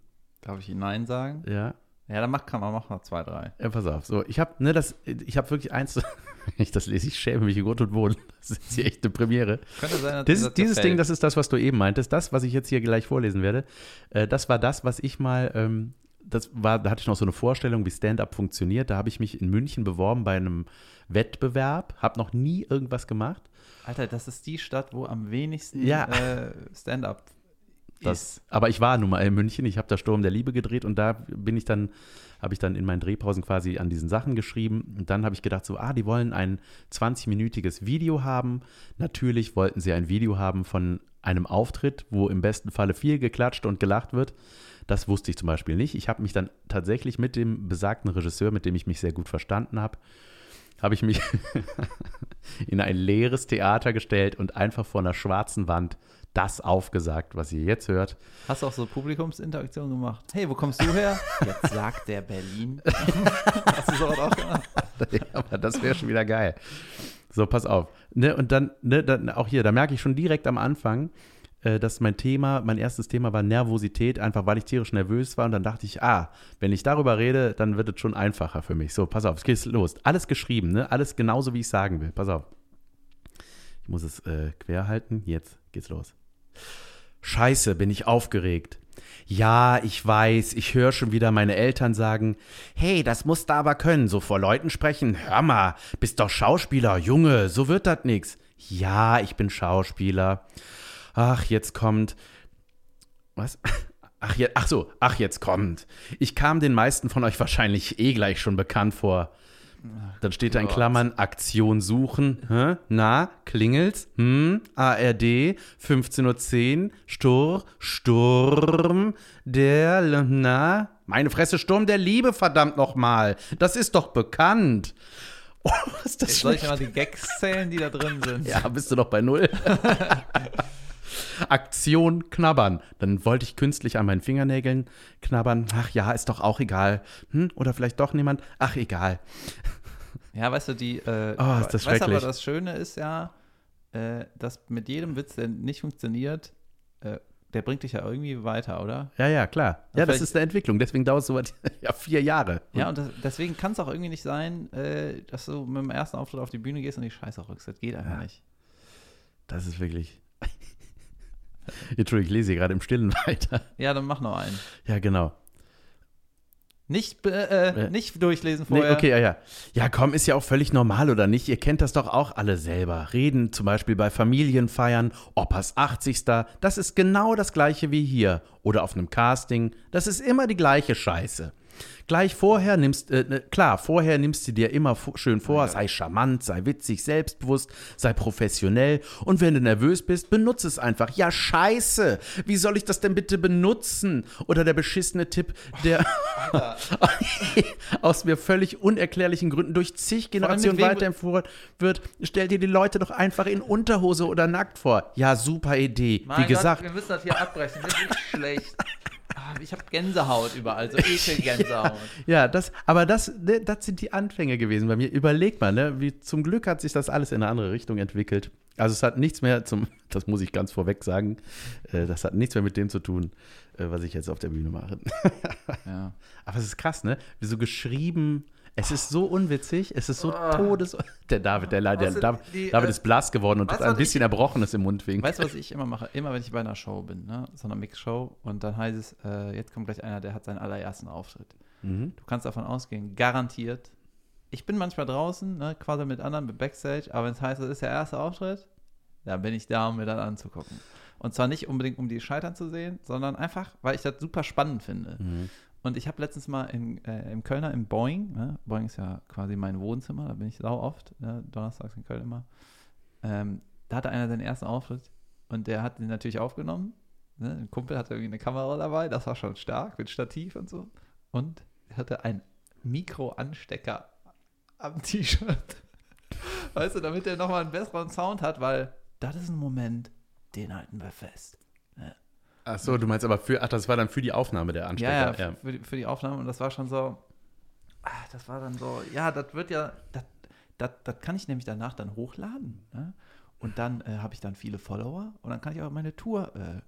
Darf ich Ihnen Nein sagen? Ja. Ja, dann mach, kann man machen noch zwei, drei. Ja, pass auf. So, ich habe, ne, das, ich habe wirklich eins, wenn ich das lese, ich schäme mich in Grund und Boden. Das ist hier echt eine Premiere. Könnte sein, dass das, dieses Ding, das ist das, was du eben meintest. Das, was ich jetzt hier gleich vorlesen werde, äh, das war das, was ich mal, ähm, das war, da hatte ich noch so eine Vorstellung, wie Stand-up funktioniert. Da habe ich mich in München beworben bei einem Wettbewerb, habe noch nie irgendwas gemacht. Alter, das ist die Stadt, wo am wenigsten ja. äh, Stand-up ist. Aber ich war nun mal in München, ich habe da Sturm der Liebe gedreht und da bin ich dann, habe ich dann in meinen Drehpausen quasi an diesen Sachen geschrieben und dann habe ich gedacht so, ah, die wollen ein 20-minütiges Video haben. Natürlich wollten sie ein Video haben von einem Auftritt, wo im besten Falle viel geklatscht und gelacht wird. Das wusste ich zum Beispiel nicht. Ich habe mich dann tatsächlich mit dem besagten Regisseur, mit dem ich mich sehr gut verstanden habe, habe ich mich in ein leeres Theater gestellt und einfach vor einer schwarzen Wand das aufgesagt, was ihr jetzt hört. Hast du auch so Publikumsinteraktion gemacht? Hey, wo kommst du her? Jetzt sagt der Berlin. Hast du sowas auch gemacht? Ja, aber das wäre schon wieder geil. So, pass auf. Ne, und dann, ne, dann auch hier, da merke ich schon direkt am Anfang, dass mein Thema, mein erstes Thema war Nervosität, einfach weil ich tierisch nervös war. Und dann dachte ich, ah, wenn ich darüber rede, dann wird es schon einfacher für mich. So, pass auf, es geht los. Alles geschrieben, ne? Alles genauso, wie ich sagen will. Pass auf. Ich muss es äh, quer halten. Jetzt geht's los. Scheiße, bin ich aufgeregt. Ja, ich weiß, ich höre schon wieder meine Eltern sagen, hey, das musst du aber können, so vor Leuten sprechen. Hör mal, bist doch Schauspieler, Junge, so wird das nix. Ja, ich bin Schauspieler ach, jetzt kommt. Was? Ach, je, ach so, ach, jetzt kommt. Ich kam den meisten von euch wahrscheinlich eh gleich schon bekannt vor. Dann steht da in Klammern Aktion suchen. Hä? Na, klingelt's? Hm? ARD, 15.10 Uhr, Stur, Sturm, der, na, meine Fresse, Sturm der Liebe, verdammt nochmal. Das ist doch bekannt. Oh, ist das Jetzt soll ich mal die Gags zählen, die da drin sind? Ja, bist du doch bei Null. Aktion knabbern. Dann wollte ich künstlich an meinen Fingernägeln knabbern. Ach ja, ist doch auch egal. Hm? Oder vielleicht doch niemand. Ach, egal. Ja, weißt du, die. Äh, oh, ist das weißt aber, das Schöne ist ja, äh, dass mit jedem Witz, der nicht funktioniert, äh, der bringt dich ja irgendwie weiter, oder? Ja, ja, klar. Also ja, das ist eine Entwicklung. Deswegen dauert es so ja, vier Jahre. Ja, und das, deswegen kann es auch irgendwie nicht sein, äh, dass du mit dem ersten Auftritt auf die Bühne gehst und die Scheiße rückst. Das geht einfach ja. nicht. Das ist wirklich. Entschuldigung, ich lese hier gerade im Stillen weiter. Ja, dann mach noch einen. Ja, genau. Nicht, äh, äh, nicht durchlesen vorher. Nee, okay, ja, ja. Ja, komm, ist ja auch völlig normal, oder nicht? Ihr kennt das doch auch alle selber. Reden zum Beispiel bei Familienfeiern, Opas 80. Das ist genau das gleiche wie hier. Oder auf einem Casting. Das ist immer die gleiche Scheiße. Gleich vorher nimmst, äh, ne, klar, vorher nimmst du dir immer schön vor, sei charmant, sei witzig, selbstbewusst, sei professionell und wenn du nervös bist, benutze es einfach. Ja, scheiße, wie soll ich das denn bitte benutzen? Oder der beschissene Tipp, der aus mir völlig unerklärlichen Gründen durch zig Generationen weiterempfohlen wird, stell dir die Leute doch einfach in Unterhose oder nackt vor. Ja, super Idee. Mein wie gesagt. wir müssen das hier abbrechen, das ist schlecht. Ah, ich habe Gänsehaut überall, so Ekelgänsehaut. ja, ja, das, aber das, ne, das sind die Anfänge gewesen bei mir. Überleg mal, ne, wie zum Glück hat sich das alles in eine andere Richtung entwickelt. Also es hat nichts mehr zum, das muss ich ganz vorweg sagen, äh, das hat nichts mehr mit dem zu tun, äh, was ich jetzt auf der Bühne mache. ja. Aber es ist krass, ne? Wie so geschrieben, Es ist so unwitzig, es ist so oh. todes. Der David, der, der, der David, die, David ist blass geworden und hat ein bisschen ich, Erbrochenes im Mund wegen. Weißt du, was ich immer mache? Immer, wenn ich bei einer Show bin, ne? so einer Mix-Show, und dann heißt es, äh, jetzt kommt gleich einer, der hat seinen allerersten Auftritt. Mhm. Du kannst davon ausgehen, garantiert. Ich bin manchmal draußen, ne, quasi mit anderen, mit Backstage, aber wenn es heißt, das ist der erste Auftritt, dann bin ich da, um mir das anzugucken. Und zwar nicht unbedingt, um die Scheitern zu sehen, sondern einfach, weil ich das super spannend finde. Mhm. Und ich habe letztens mal in, äh, im Kölner im Boeing, ne? Boeing ist ja quasi mein Wohnzimmer, da bin ich sau oft, ne? donnerstags in Köln immer. Ähm, da hatte einer seinen ersten Auftritt und der hat den natürlich aufgenommen. Ne? Ein Kumpel hatte irgendwie eine Kamera dabei, das war schon stark mit Stativ und so. Und er hatte einen Mikroanstecker am T-Shirt. weißt du, damit er nochmal einen besseren Sound hat, weil das ist ein Moment, den halten wir fest. Ne? Ach so, du meinst aber für, ach, das war dann für die Aufnahme der Anstecker. Ja, ja, ja. Für, die, für die Aufnahme und das war schon so, ach, das war dann so, ja, das wird ja, das kann ich nämlich danach dann hochladen. Ne? Und dann äh, habe ich dann viele Follower und dann kann ich auch meine Tour äh,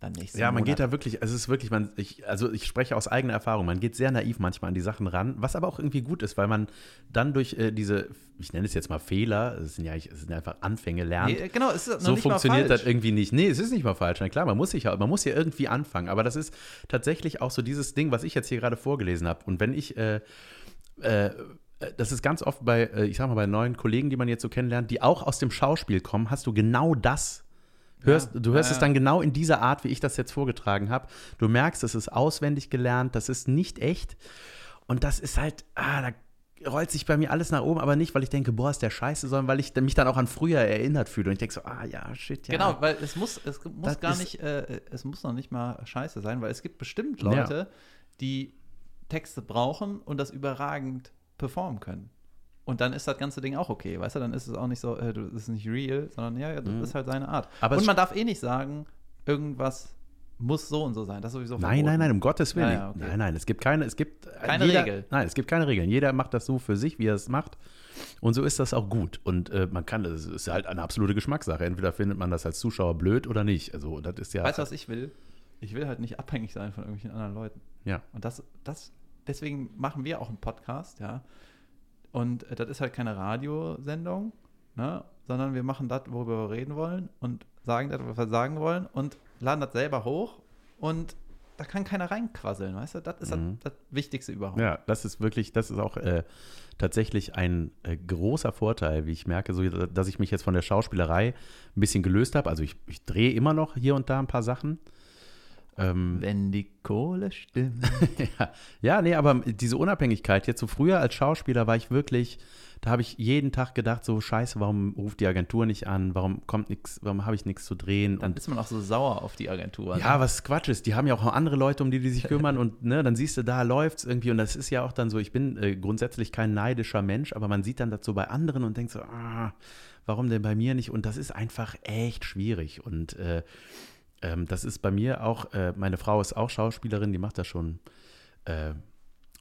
dann nächsten Ja, man Monat. geht da wirklich, also es ist wirklich, man, ich, also ich spreche aus eigener Erfahrung, man geht sehr naiv manchmal an die Sachen ran, was aber auch irgendwie gut ist, weil man dann durch äh, diese, ich nenne es jetzt mal Fehler, es sind ja es sind einfach Anfänge lernt. Nee, genau, es ist so funktioniert das irgendwie nicht. Nee, es ist nicht mal falsch. Na klar, man muss sich man muss ja irgendwie anfangen, aber das ist tatsächlich auch so dieses Ding, was ich jetzt hier gerade vorgelesen habe. Und wenn ich äh, äh, das ist ganz oft bei, äh, ich sag mal, bei neuen Kollegen, die man jetzt so kennenlernt, die auch aus dem Schauspiel kommen, hast du genau das Hörst, ja, du hörst ja, es dann genau in dieser Art, wie ich das jetzt vorgetragen habe. Du merkst, es ist auswendig gelernt, das ist nicht echt. Und das ist halt, ah, da rollt sich bei mir alles nach oben, aber nicht, weil ich denke, boah, ist der scheiße, sondern weil ich mich dann auch an früher erinnert fühle. Und ich denke so, ah ja, shit, ja. Genau, weil es muss, es muss gar nicht, äh, es muss noch nicht mal scheiße sein, weil es gibt bestimmt Leute, ja. die Texte brauchen und das überragend performen können. Und dann ist das ganze Ding auch okay, weißt du? Dann ist es auch nicht so, äh, das ist nicht real, sondern ja, das mhm. ist halt seine Art. Aber und man darf eh nicht sagen, irgendwas muss so und so sein. Das ist sowieso verboten. Nein, nein, nein, um Gottes Willen. Ja, ja, okay. Nein, nein, es gibt keine, es gibt äh, keine jeder, Regel. Nein, es gibt keine Regeln. Jeder macht das so für sich, wie er es macht. Und so ist das auch gut. Und äh, man kann, es ist halt eine absolute Geschmackssache. Entweder findet man das als Zuschauer blöd oder nicht. Also das ist ja. Weißt du, was ich will? Ich will halt nicht abhängig sein von irgendwelchen anderen Leuten. Ja. Und das, das, deswegen machen wir auch einen Podcast, ja und äh, das ist halt keine Radiosendung, ne? sondern wir machen das, worüber wir reden wollen und sagen das, was wir sagen wollen und laden das selber hoch und da kann keiner reinquasseln, weißt du? Das ist mhm. das, das, Wichtigste überhaupt. Ja, das ist wirklich, das ist auch äh, tatsächlich ein äh, großer Vorteil, wie ich merke, so, dass ich mich jetzt von der Schauspielerei ein bisschen gelöst habe. Also ich, ich drehe immer noch hier und da ein paar Sachen. Ähm, Wenn die Kohle stimmt. ja, ja, nee, aber diese Unabhängigkeit, jetzt so früher als Schauspieler war ich wirklich, da habe ich jeden Tag gedacht, so scheiße, warum ruft die Agentur nicht an, warum kommt nichts, warum habe ich nichts zu drehen. Dann und, ist man auch so sauer auf die Agentur. Ja, ne? was Quatsch ist, die haben ja auch noch andere Leute, um die die sich kümmern und ne, dann siehst du, da läuft es irgendwie und das ist ja auch dann so, ich bin äh, grundsätzlich kein neidischer Mensch, aber man sieht dann so bei anderen und denkt so, ah, warum denn bei mir nicht? Und das ist einfach echt schwierig und äh, ähm, das ist bei mir auch, äh, meine Frau ist auch Schauspielerin, die macht das schon äh,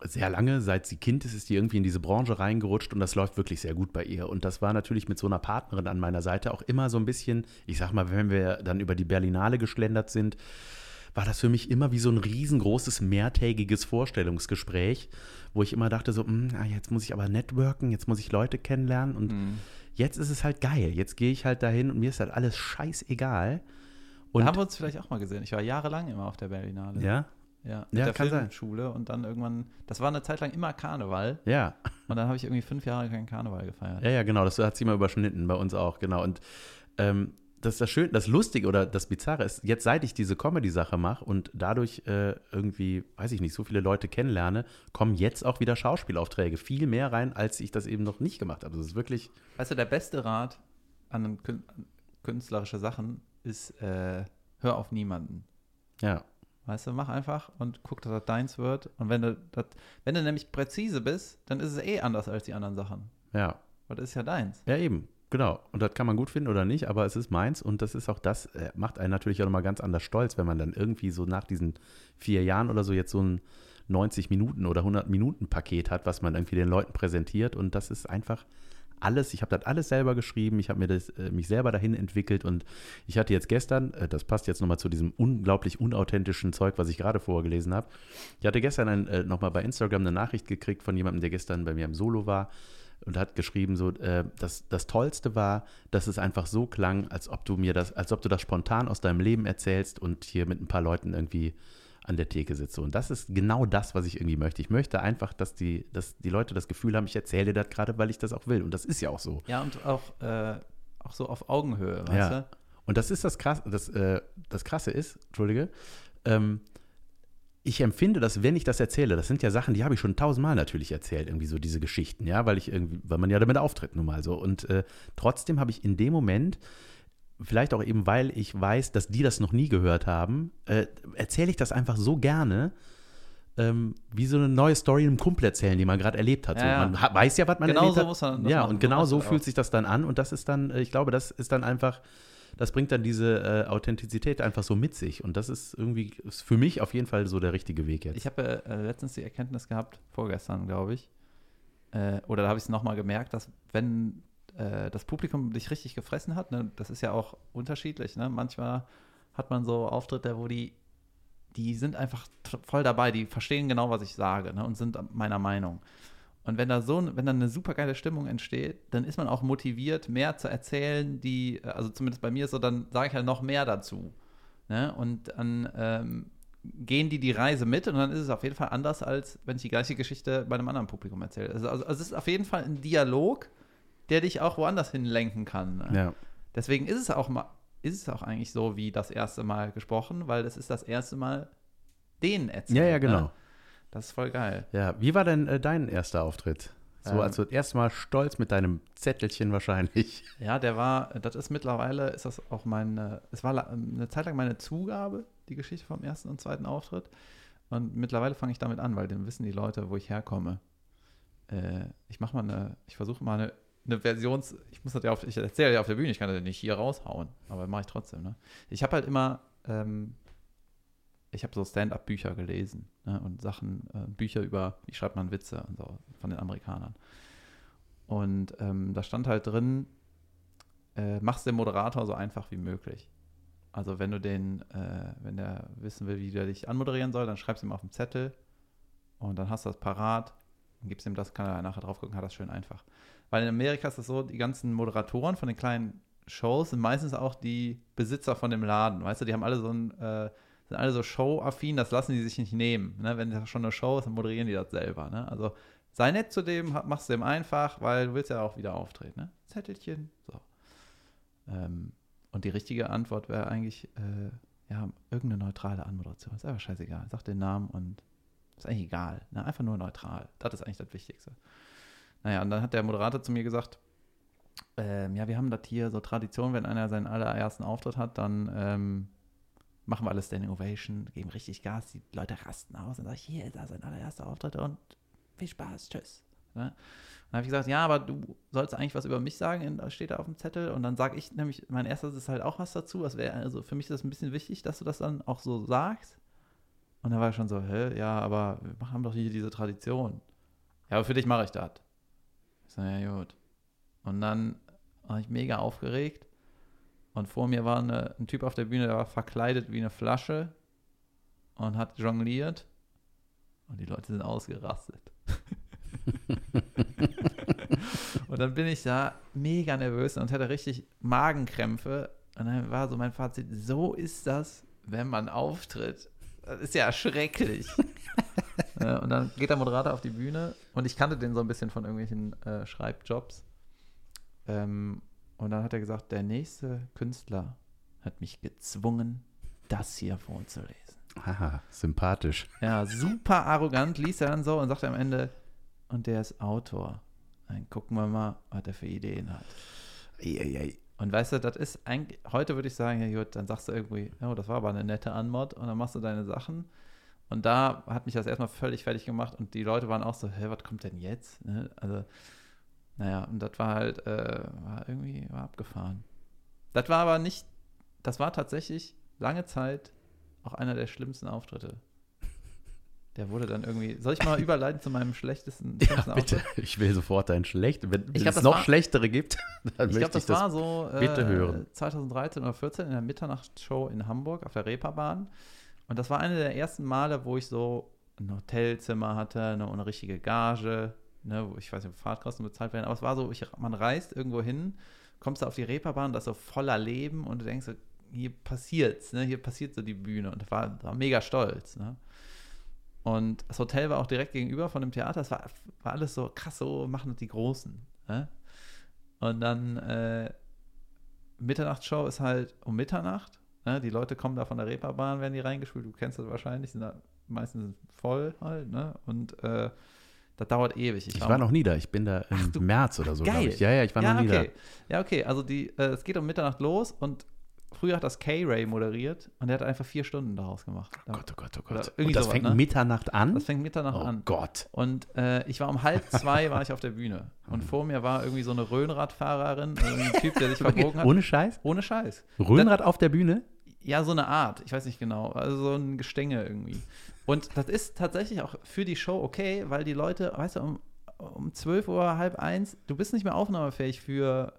sehr lange, seit sie Kind ist, ist die irgendwie in diese Branche reingerutscht und das läuft wirklich sehr gut bei ihr. Und das war natürlich mit so einer Partnerin an meiner Seite auch immer so ein bisschen, ich sag mal, wenn wir dann über die Berlinale geschlendert sind, war das für mich immer wie so ein riesengroßes mehrtägiges Vorstellungsgespräch, wo ich immer dachte so, mh, hm, jetzt muss ich aber networken, jetzt muss ich Leute kennenlernen und mhm. jetzt ist es halt geil. Jetzt gehe ich halt dahin und mir ist halt alles scheißegal. Und da haben wir uns vielleicht auch mal gesehen. Ich war jahrelang immer auf der Berlinale. Ja? Ja, mit ja, der kann Filmschule sein. und dann irgendwann, das war eine Zeit lang immer Karneval. Ja. Und dann habe ich irgendwie fünf Jahre keinen Karneval gefeiert. Ja, ja, genau, das hat sich mal überschnitten, bei uns auch, genau. Und ähm, das das Schöne, das Lustige oder das Bizarre ist, jetzt seit ich diese Comedy-Sache mache und dadurch äh, irgendwie, weiß ich nicht, so viele Leute kennenlerne, kommen jetzt auch wieder Schauspielaufträge viel mehr rein, als ich das eben noch nicht gemacht habe. Das ist wirklich. Weißt du, der beste Rat an künstlerische Sachen ist, äh, hör auf niemanden. Ja. Weißt du, mach einfach und guck, dass das deins wird. Und wenn du, das, wenn du nämlich präzise bist, dann ist es eh anders als die anderen Sachen. Ja. Weil das ist ja deins. Ja, eben. Genau. Und das kann man gut finden oder nicht, aber es ist meins und das ist auch das, äh, macht einen natürlich auch nochmal ganz anders stolz, wenn man dann irgendwie so nach diesen vier Jahren oder so jetzt so ein 90 Minuten oder 100 Minuten Paket hat, was man irgendwie den Leuten präsentiert und das ist einfach alles, ich habe das alles selber geschrieben, ich habe äh, mich selber dahin entwickelt und ich hatte jetzt gestern, äh, das passt jetzt nochmal zu diesem unglaublich unauthentischen Zeug, was ich gerade vorgelesen habe. Ich hatte gestern äh, nochmal bei Instagram eine Nachricht gekriegt von jemandem, der gestern bei mir im Solo war und hat geschrieben, so, äh, das, das Tollste war, dass es einfach so klang, als ob du mir das, als ob du das spontan aus deinem Leben erzählst und hier mit ein paar Leuten irgendwie an der Theke sitze. Und das ist genau das, was ich irgendwie möchte. Ich möchte einfach, dass die, dass die Leute das Gefühl haben, ich erzähle dir das gerade, weil ich das auch will. Und das ist ja auch so. Ja, und auch, äh, auch so auf Augenhöhe, weißt ja. du? Und das ist das Krasse, das, äh, das Krasse ist, Entschuldige, ähm, ich empfinde das, wenn ich das erzähle, das sind ja Sachen, die habe ich schon tausendmal natürlich erzählt, irgendwie so diese Geschichten, ja, weil ich irgendwie, weil man ja damit auftritt nun mal so. Und äh, trotzdem habe ich in dem Moment vielleicht auch eben, weil ich weiß, dass die das noch nie gehört haben, äh, erzähle ich das einfach so gerne, ähm, wie so eine neue Story einem Kumpel erzählen, die man gerade erlebt hat. Ja, so, man ha- weiß ja, was man Genau erlebt so hat. muss man ja, und genau So du fühlt auch. sich das dann an und das ist dann, äh, ich glaube, das ist dann einfach, das bringt dann diese äh, Authentizität einfach so mit sich und das ist irgendwie, ist für mich auf jeden Fall so der richtige Weg jetzt. Ich habe äh, letztens die Erkenntnis gehabt, vorgestern, glaube ich, äh, oder da habe ich es nochmal gemerkt, dass wenn äh, das Publikum dich richtig gefressen hat, ne, das ist ja auch unterschiedlich, ne? manchmal hat man so Auftritte, wo die, die sind einfach voll dabei, die verstehen genau, was ich sage ne, und sind meiner Meinung. Und wenn da so, wenn dann eine super geile Stimmung entsteht, dann ist man auch motiviert, mehr zu erzählen, die, also zumindest bei mir ist so, dann sage ich halt noch mehr dazu. Ne? Und dann ähm, gehen die die Reise mit und dann ist es auf jeden Fall anders, als wenn ich die gleiche Geschichte bei einem anderen Publikum erzähle. Also, also, also es ist auf jeden Fall ein Dialog, der dich auch woanders hinlenken kann. Ne? ja. Deswegen ist es auch mal, ist es auch eigentlich so wie das erste Mal gesprochen, weil es ist das erste Mal denen erzählt. ja, ja, genau. Ne? Das ist voll geil. Ja, wie war denn äh, dein erster Auftritt? So, Ähm. also erstmal stolz mit deinem Zettelchen wahrscheinlich. Ja, der war, das ist mittlerweile, ist das auch meine, es war eine Zeit lang meine Zugabe, die Geschichte vom ersten und zweiten Auftritt. Und mittlerweile fange ich damit an, weil dann wissen die Leute, wo ich herkomme. Äh, ich mache mal eine, ich versuche mal eine, eine Versions, ich muss das ja auf, ich erzähle ja auf der Bühne, ich kann das nicht hier raushauen, aber mache ich trotzdem. Ne? Ich habe halt immer, ähm, ich habe so Stand-up-Bücher gelesen ne? und Sachen, äh, Bücher über, wie schreibt man Witze und so von den Amerikanern. Und ähm, da stand halt drin, äh, mach's dem Moderator so einfach wie möglich. Also wenn du den, äh, wenn der wissen will, wie der dich anmoderieren soll, dann schreibst du ihm auf den Zettel und dann hast du das parat und gibst ihm das, kann er nachher drauf gucken, hat das schön einfach. Weil in Amerika ist es so, die ganzen Moderatoren von den kleinen Shows sind meistens auch die Besitzer von dem Laden. Weißt du, die haben alle so ein, äh, sind alle so showaffin, das lassen die sich nicht nehmen. Ne? Wenn das schon eine Show ist, dann moderieren die das selber. Ne? Also sei nett zu dem, mach's dem einfach, weil du willst ja auch wieder auftreten. Ne? Zettelchen, so. Ähm, und die richtige Antwort wäre eigentlich, äh, ja, irgendeine neutrale Anmoderation. Ist einfach scheißegal. Sag den Namen und ist eigentlich egal. Ne? Einfach nur neutral. Das ist eigentlich das Wichtigste. Naja, und dann hat der Moderator zu mir gesagt, ähm, ja, wir haben das hier so Tradition, wenn einer seinen allerersten Auftritt hat, dann ähm, machen wir alles Standing Ovation, geben richtig Gas, die Leute rasten aus und sagen, hier ist er sein allererster Auftritt und viel Spaß, tschüss. Ne? Dann habe ich gesagt, ja, aber du sollst eigentlich was über mich sagen, steht da auf dem Zettel. Und dann sage ich nämlich, mein erstes ist halt auch was dazu. Das wäre, also für mich ist das ein bisschen wichtig, dass du das dann auch so sagst. Und dann war ich schon so, hä, ja, aber wir haben doch hier diese Tradition. Ja, aber für dich mache ich das. So, ja, gut. Und dann war ich mega aufgeregt. Und vor mir war eine, ein Typ auf der Bühne, der war verkleidet wie eine Flasche und hat jongliert. Und die Leute sind ausgerastet. und dann bin ich da mega nervös und hatte richtig Magenkrämpfe. Und dann war so mein Fazit, so ist das, wenn man auftritt. Das ist ja schrecklich. Äh, und dann geht der Moderator auf die Bühne und ich kannte den so ein bisschen von irgendwelchen äh, Schreibjobs. Ähm, und dann hat er gesagt, der nächste Künstler hat mich gezwungen, das hier vorzulesen. Haha, sympathisch. Ja, super arrogant liest er dann so und sagt am Ende, und der ist Autor. Dann gucken wir mal, was er für Ideen hat. Eieiei. Und weißt du, das ist eigentlich, heute würde ich sagen, ja gut, dann sagst du irgendwie, oh, das war aber eine nette Anmod und dann machst du deine Sachen. Und da hat mich das erstmal völlig fertig gemacht und die Leute waren auch so, hä, was kommt denn jetzt? Ne? Also, naja, und das war halt, äh, war irgendwie, war abgefahren. Das war aber nicht, das war tatsächlich lange Zeit auch einer der schlimmsten Auftritte, der wurde dann irgendwie. Soll ich mal überleiten zu meinem schlechtesten? Ja, bitte. Auftritt? Ich will sofort dein schlecht. Wenn, glaub, es noch war, schlechtere gibt, dann ich möchte glaub, ich das war so, bitte äh, hören. 2013 oder 2014 in der Mitternachtshow in Hamburg auf der Reeperbahn. Und das war eine der ersten Male, wo ich so ein Hotelzimmer hatte, ne, eine richtige Gage, ne, wo ich weiß nicht, ob Fahrtkosten bezahlt werden, aber es war so, ich, man reist irgendwo hin, kommst du auf die Reeperbahn, das ist so voller Leben und du denkst so, hier passiert's, ne, hier passiert so die Bühne und war, war mega stolz, ne. Und das Hotel war auch direkt gegenüber von dem Theater. Es war, war alles so krass, so machen die Großen. Ne? Und dann äh, Mitternachtsshow ist halt um Mitternacht. Ne? Die Leute kommen da von der Reeperbahn, werden die reingespült. Du kennst das wahrscheinlich, sind da meistens voll halt. Ne? Und äh, das dauert ewig. Ich, ich war, noch nie da. Ich bin da im Ach, März oder so, glaube ich. Ja, ja, ich war ja, noch nie okay. da. Ja, okay. Also die, äh, es geht um Mitternacht los und Früher hat das K-Ray moderiert und der hat einfach vier Stunden daraus gemacht. Oh Gott, oh Gott, oh Gott. Und das sowas, fängt ne? Mitternacht an? Das fängt Mitternacht oh an. Oh Gott. Und äh, ich war um halb zwei war ich auf der Bühne. Und vor mir war irgendwie so eine Röhnradfahrerin, ein Typ, der sich verbogen hat. Ohne Scheiß? Ohne Scheiß. Röhnrad Dann, auf der Bühne? Ja, so eine Art. Ich weiß nicht genau. Also so ein Gestänge irgendwie. Und das ist tatsächlich auch für die Show okay, weil die Leute, weißt du, um, um 12 Uhr, halb eins, du bist nicht mehr aufnahmefähig für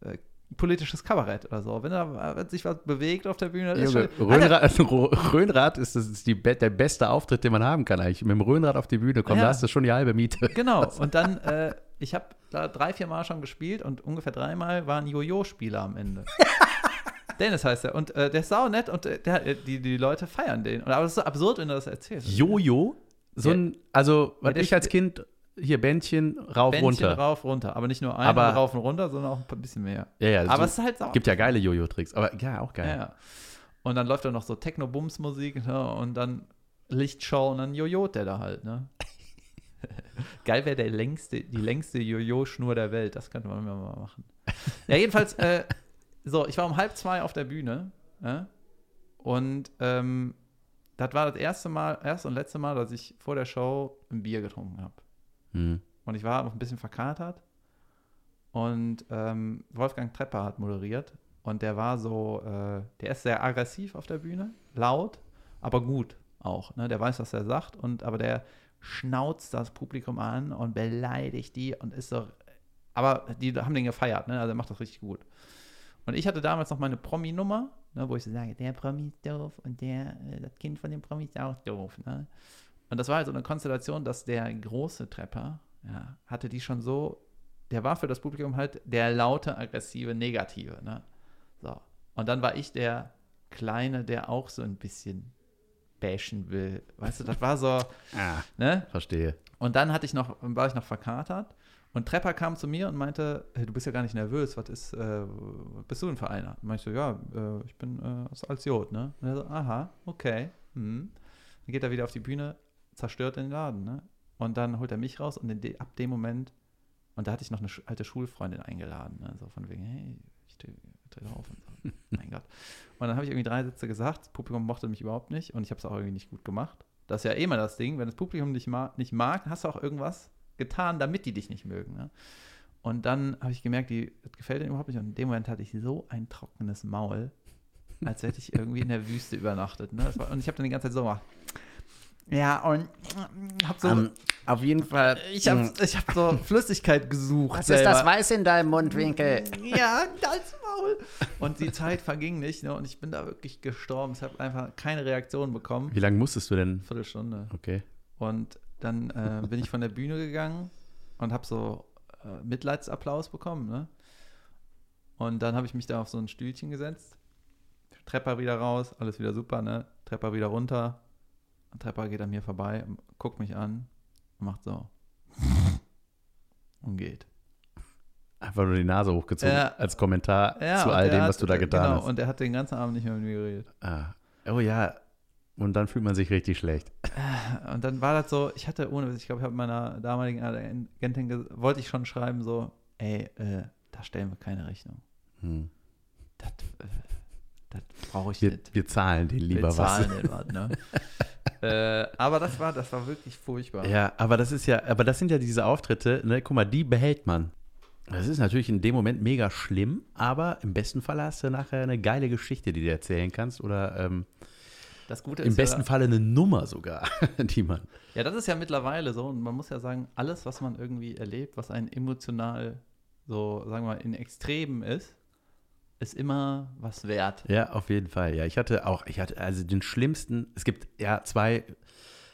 äh, politisches Kabarett oder so. Wenn da wenn sich was bewegt auf der Bühne. Ist Junge, schon, Röhnrad, also Röhnrad ist, das ist die, der beste Auftritt, den man haben kann eigentlich. Mit dem Röhnrad auf die Bühne kommen, ja. da hast du schon die halbe Miete. Genau. Und dann, äh, ich habe da drei, vier Mal schon gespielt und ungefähr dreimal waren Jojo-Spieler am Ende. Dennis heißt er. Und äh, der ist sau nett und äh, der, äh, die, die Leute feiern den. Aber das ist so absurd, wenn du das erzählst. Jojo? So ein, also, was ja, ich als Kind hier Bändchen rauf, Bändchen runter. rauf, runter. Aber nicht nur ein aber, rauf und runter, sondern auch ein bisschen mehr. Ja, ja. Aber so, es ist halt sauer. Gibt ja geile Jojo-Tricks. Aber ja, auch geil. Ja, ja. Und dann läuft da noch so Techno-Bums-Musik ne? und dann Lichtshow und dann jojot der da halt. Ne? geil wäre der längste, die längste Jojo-Schnur der Welt. Das könnte man mal machen. Ja, jedenfalls, äh, so, ich war um halb zwei auf der Bühne. Ne? Und ähm, das war das erste Mal, erste und letzte Mal, dass ich vor der Show ein Bier getrunken habe. Mhm. Und ich war auch ein bisschen verkatert. Und ähm, Wolfgang Trepper hat moderiert. Und der war so, äh, der ist sehr aggressiv auf der Bühne, laut, aber gut auch. Ne? Der weiß, was er sagt. Und, aber der schnauzt das Publikum an und beleidigt die und ist so. Aber die haben den gefeiert, ne? Also er macht das richtig gut. Und ich hatte damals noch meine Promi-Nummer, ne, wo ich so sage, der Promi ist doof und der, äh, das Kind von dem Promi ist auch doof. Ne? Und das war halt so eine Konstellation, dass der große Trepper, ja, hatte die schon so, der war für das Publikum halt der laute, aggressive, negative, ne? So. Und dann war ich der Kleine, der auch so ein bisschen bashen will. Weißt du, das war so, ah, ne? Verstehe. Und dann hatte ich noch, war ich noch verkatert und Trepper kam zu mir und meinte, hey, du bist ja gar nicht nervös, was ist, äh, bist du ein Vereiner? Und meinte ich so, ja, äh, ich bin äh, als Jod, ne? Und er so, aha, okay. Hm. Dann geht er wieder auf die Bühne, zerstört den Laden, ne? Und dann holt er mich raus und de ab dem Moment, und da hatte ich noch eine alte Schulfreundin eingeladen, ne? So von wegen, hey, ich trete auf und so. mein Gott. Und dann habe ich irgendwie drei Sätze gesagt, das Publikum mochte mich überhaupt nicht und ich habe es auch irgendwie nicht gut gemacht. Das ist ja eh mal das Ding, wenn das Publikum dich ma nicht mag, hast du auch irgendwas getan, damit die dich nicht mögen. Ne? Und dann habe ich gemerkt, die, das gefällt ihnen überhaupt nicht. Und in dem Moment hatte ich so ein trockenes Maul, als hätte ich irgendwie in der Wüste übernachtet. Ne? War, und ich habe dann die ganze Zeit so gemacht. Ja, und hab so. Um, ähm, auf jeden Fall. Ich habe mm. ich hab so Flüssigkeit gesucht. Was selber. ist das Weiß in deinem Mundwinkel? Ja, das Maul. Und die Zeit verging nicht, ne? Und ich bin da wirklich gestorben. Ich habe einfach keine Reaktion bekommen. Wie lange musstest du denn? Viertelstunde. Okay. Und dann äh, bin ich von der Bühne gegangen und habe so äh, Mitleidsapplaus bekommen. Ne? Und dann habe ich mich da auf so ein Stühlchen gesetzt. Trepper wieder raus, alles wieder super, ne? Trepper wieder runter. Trepper geht an mir vorbei, guckt mich an und macht so. Und geht. Einfach nur die Nase hochgezogen ja. als Kommentar ja, zu all dem, hat, was du da getan genau, hast. Und er hat den ganzen Abend nicht mehr mit mir geredet. Ah. Oh ja. Und dann fühlt man sich richtig schlecht. Und dann war das so, ich hatte ohne, ich glaube, ich habe meiner damaligen Agentin, wollte ich schon schreiben, so, ey, äh, da stellen wir keine Rechnung. Hm. Das, äh, das brauche ich wir, nicht. Wir zahlen den lieber wir was. Zahlen den was ne? äh, aber das war, das war wirklich furchtbar. Ja, aber das ist ja, aber das sind ja diese Auftritte, ne, guck mal, die behält man. Das ist natürlich in dem Moment mega schlimm, aber im besten Fall hast du nachher eine geile Geschichte, die du erzählen kannst oder ähm, Das Gute Im ist besten ja, Falle eine Nummer sogar, die man. Ja, das ist ja mittlerweile so. Und man muss ja sagen, alles, was man irgendwie erlebt, was einen emotional so, sagen wir mal, in Extremen ist, ist immer was wert. Ja, auf jeden Fall. Ja, ich hatte auch, ich hatte also den schlimmsten, es gibt ja zwei,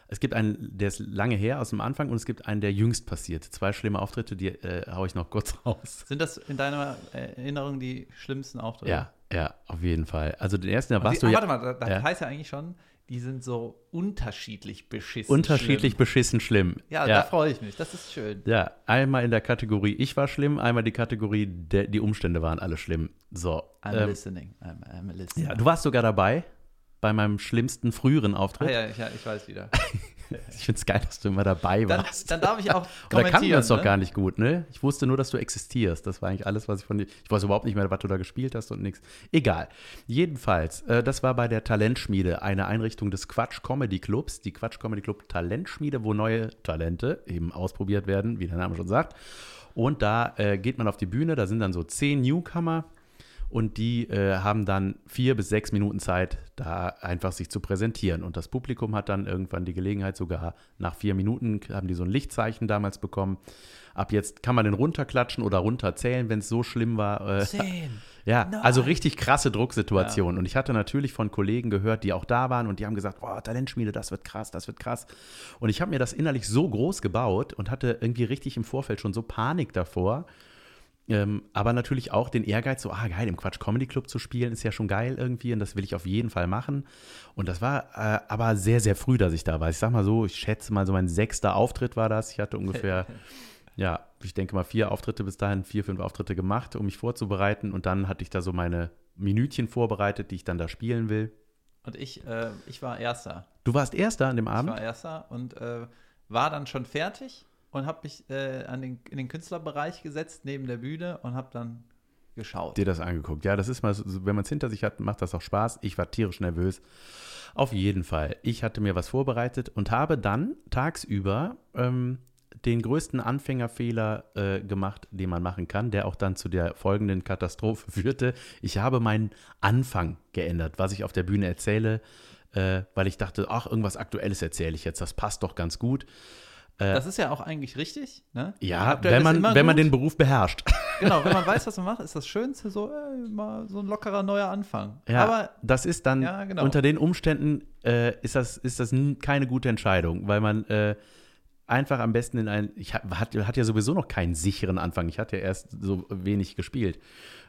es gibt einen, der ist lange her aus dem Anfang und es gibt einen, der jüngst passiert. Zwei schlimme Auftritte, die äh, haue ich noch kurz raus. Sind das in deiner Erinnerung die schlimmsten Auftritte? Ja, ja, auf jeden Fall. Also den ersten, da warst die, du ah, ja. Warte mal, das ja. heißt ja eigentlich schon, die sind so unterschiedlich beschissen. Unterschiedlich schlimm. beschissen schlimm. Ja, ja. da freue ich mich. Das ist schön. Ja, einmal in der Kategorie ich war schlimm, einmal die Kategorie der, die Umstände waren alle schlimm. So. I'm ähm, listening. I'm, I'm a listener. ja, du warst sogar dabei bei meinem schlimmsten früheren ah, Auftritt. ja, ich, ja, ich weiß wieder. Ich finde es geil, dass du immer dabei Dann, warst. dann darf ich auch da kommentieren. kannten wir uns doch ne? gar nicht gut, ne? Ich wusste nur, dass du existierst. Das war eigentlich alles, was ich von dir. Ich weiß überhaupt nicht mehr, was du da gespielt hast und nichts. Egal. Jedenfalls, äh, das war bei der Talentschmiede, eine Einrichtung des Quatsch Comedy Clubs. Die Quatsch Comedy Club Talentschmiede, wo neue Talente eben ausprobiert werden, wie der Name schon sagt. Und da äh, geht man auf die Bühne, da sind dann so zehn Newcomer und die äh, haben dann vier bis sechs Minuten Zeit, da einfach sich zu präsentieren. Und das Publikum hat dann irgendwann die Gelegenheit, sogar nach vier Minuten haben die so ein Lichtzeichen damals bekommen. Ab jetzt kann man den runterklatschen oder runterzählen, wenn es so schlimm war. Äh, Zehn. ja, Nein. also richtig krasse Drucksituation. Und ich hatte natürlich von Kollegen gehört, die auch da waren und die haben gesagt, boah, Talentschmiede, das wird krass, das wird krass. Und ich habe mir das innerlich so groß gebaut und hatte irgendwie richtig im Vorfeld schon so Panik davor. Ähm, aber natürlich auch den Ehrgeiz, so, ah, geil, im Quatsch Comedy Club zu spielen, ist ja schon geil irgendwie und das will ich auf jeden Fall machen. Und das war äh, aber sehr, sehr früh, dass ich da war. Ich sag mal so, ich schätze mal, so mein sechster Auftritt war das. Ich hatte ungefähr, ja, ich denke mal vier Auftritte bis dahin, vier, fünf Auftritte gemacht, um mich vorzubereiten. Und dann hatte ich da so meine Minütchen vorbereitet, die ich dann da spielen will. Und ich, äh, ich war Erster. Du warst Erster an dem Ich Abend? war Erster und äh, war dann schon fertig und habe mich äh, an den, in den Künstlerbereich gesetzt, neben der Bühne und habe dann geschaut. dir das angeguckt. Ja, das ist mal, so, wenn man es hinter sich hat, macht das auch Spaß. Ich war tierisch nervös. Auf jeden Fall. Ich hatte mir was vorbereitet und habe dann tagsüber ähm, den größten Anfängerfehler äh, gemacht, den man machen kann, der auch dann zu der folgenden Katastrophe führte. Ich habe meinen Anfang geändert, was ich auf der Bühne erzähle, äh, weil ich dachte, ach, irgendwas Aktuelles erzähle ich jetzt, das passt doch ganz gut. Das ist ja auch eigentlich richtig. Ne? Ja, Aktuell wenn man, wenn man den Beruf beherrscht. Genau, wenn man weiß, was man macht, ist das Schönste so, ey, mal so ein lockerer neuer Anfang. Ja, Aber das ist dann Ja, genau. unter den Umständen äh, ist das ist das keine gute Entscheidung, weil man äh, einfach am besten in ein ich hat, hat hat ja sowieso noch keinen sicheren Anfang. Ich hatte ja erst so wenig gespielt,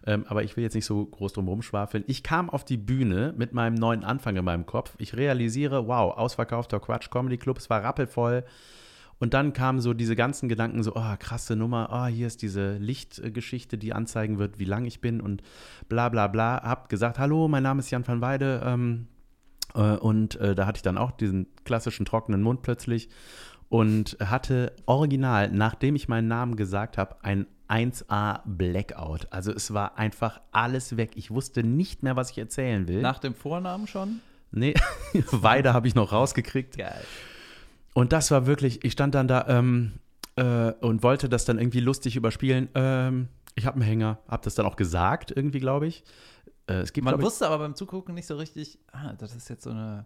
ähm, aber ich will jetzt nicht so groß drum rumschwafeln. Ich kam auf die Bühne mit meinem neuen Anfang in meinem Kopf. Ich realisiere, wow, ausverkaufter Quatsch Comedy Club, es war rappelvoll. Und dann kamen so diese ganzen Gedanken, so, oh, krasse Nummer, oh, hier ist diese Lichtgeschichte, die anzeigen wird, wie lang ich bin und bla bla bla. Hab gesagt, hallo, mein Name ist Jan van Weide. Ähm, äh, und äh, da hatte ich dann auch diesen klassischen trockenen Mund plötzlich und hatte original, nachdem ich meinen Namen gesagt habe, ein 1A Blackout. Also es war einfach alles weg. Ich wusste nicht mehr, was ich erzählen will. nach dem Vornamen schon? nee, Weide habe ich noch rausgekriegt. Geil. Und das war wirklich, ich stand dann da ähm, äh, und wollte das dann irgendwie lustig überspielen. Ähm, ich habe einen Hänger, habe das dann auch gesagt, irgendwie, glaube ich. Äh, es gibt, Man ich, wusste aber beim Zugucken nicht so richtig, ah, das ist jetzt so eine,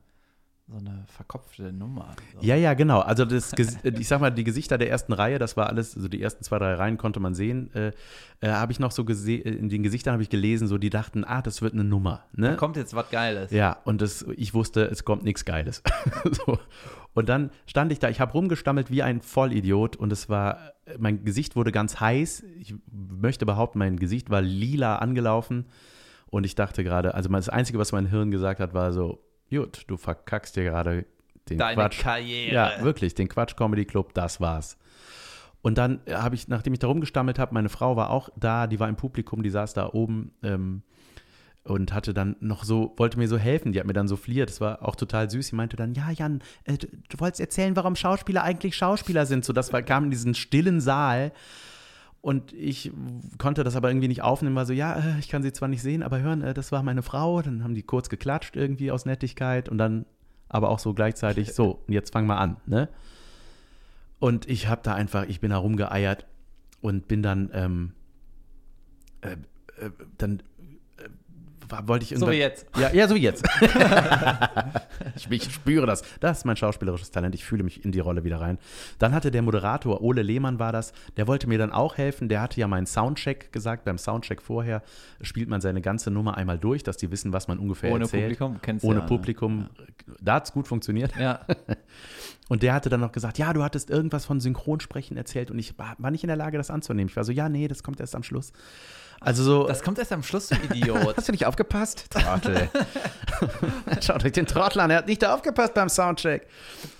so eine verkopfte Nummer. So. Ja, ja, genau. Also das, Ges- ich sag mal, die Gesichter der ersten Reihe, das war alles, also die ersten zwei, drei Reihen konnte man sehen. Äh, äh, habe ich noch so gesehen, in den Gesichtern habe ich gelesen, so die dachten, ah, das wird eine Nummer. Ne? Da kommt jetzt was Geiles. Ja, und das, ich wusste, es kommt nichts Geiles. so. Und dann stand ich da, ich habe rumgestammelt wie ein Vollidiot und es war, mein Gesicht wurde ganz heiß. Ich möchte behaupten, mein Gesicht war lila angelaufen und ich dachte gerade, also das Einzige, was mein Hirn gesagt hat, war so, gut, du verkackst dir gerade den Deine Quatsch. Karriere. Ja, wirklich, den Quatsch Comedy Club, das war's. Und dann habe ich, nachdem ich da rumgestammelt habe, meine Frau war auch da, die war im Publikum, die saß da oben ähm, und hatte dann noch so, wollte mir so helfen, die hat mir dann so fliert, das war auch total süß. Sie meinte dann, ja, Jan, äh, du, du wolltest erzählen, warum Schauspieler eigentlich Schauspieler sind. So, das war, kam in diesen stillen Saal. Und ich konnte das aber irgendwie nicht aufnehmen, war so, ja, äh, ich kann sie zwar nicht sehen, aber hören, äh, das war meine Frau. Dann haben die kurz geklatscht irgendwie aus Nettigkeit und dann aber auch so gleichzeitig, so, jetzt fang mal an, ne? Und ich habe da einfach, ich bin da rumgeeiert und bin dann, ähm, äh, äh, dann wollte ich So wie jetzt. Ja, ja, so wie jetzt. ich, ich spüre das. Das ist mein schauspielerisches Talent. Ich fühle mich in die Rolle wieder rein. Dann hatte der Moderator, Ole Lehmann war das, der wollte mir dann auch helfen. Der hatte ja meinen Soundcheck gesagt. Beim Soundcheck vorher spielt man seine ganze Nummer einmal durch, dass die wissen, was man ungefähr Ohne erzählt. Publikum, kennst Ohne ja, ne? Publikum. Da hat es gut funktioniert. Ja. Und der hatte dann noch gesagt, ja, du hattest irgendwas von Synchronsprechen erzählt und ich war nicht in der Lage, das anzunehmen. Ich war so, ja, nee, das kommt erst am Schluss. Also so. Das kommt erst am Schluss, du Idiot. Hast du nicht aufgepasst? Trottel. Schaut euch den Trottel an, er hat nicht aufgepasst beim Soundcheck.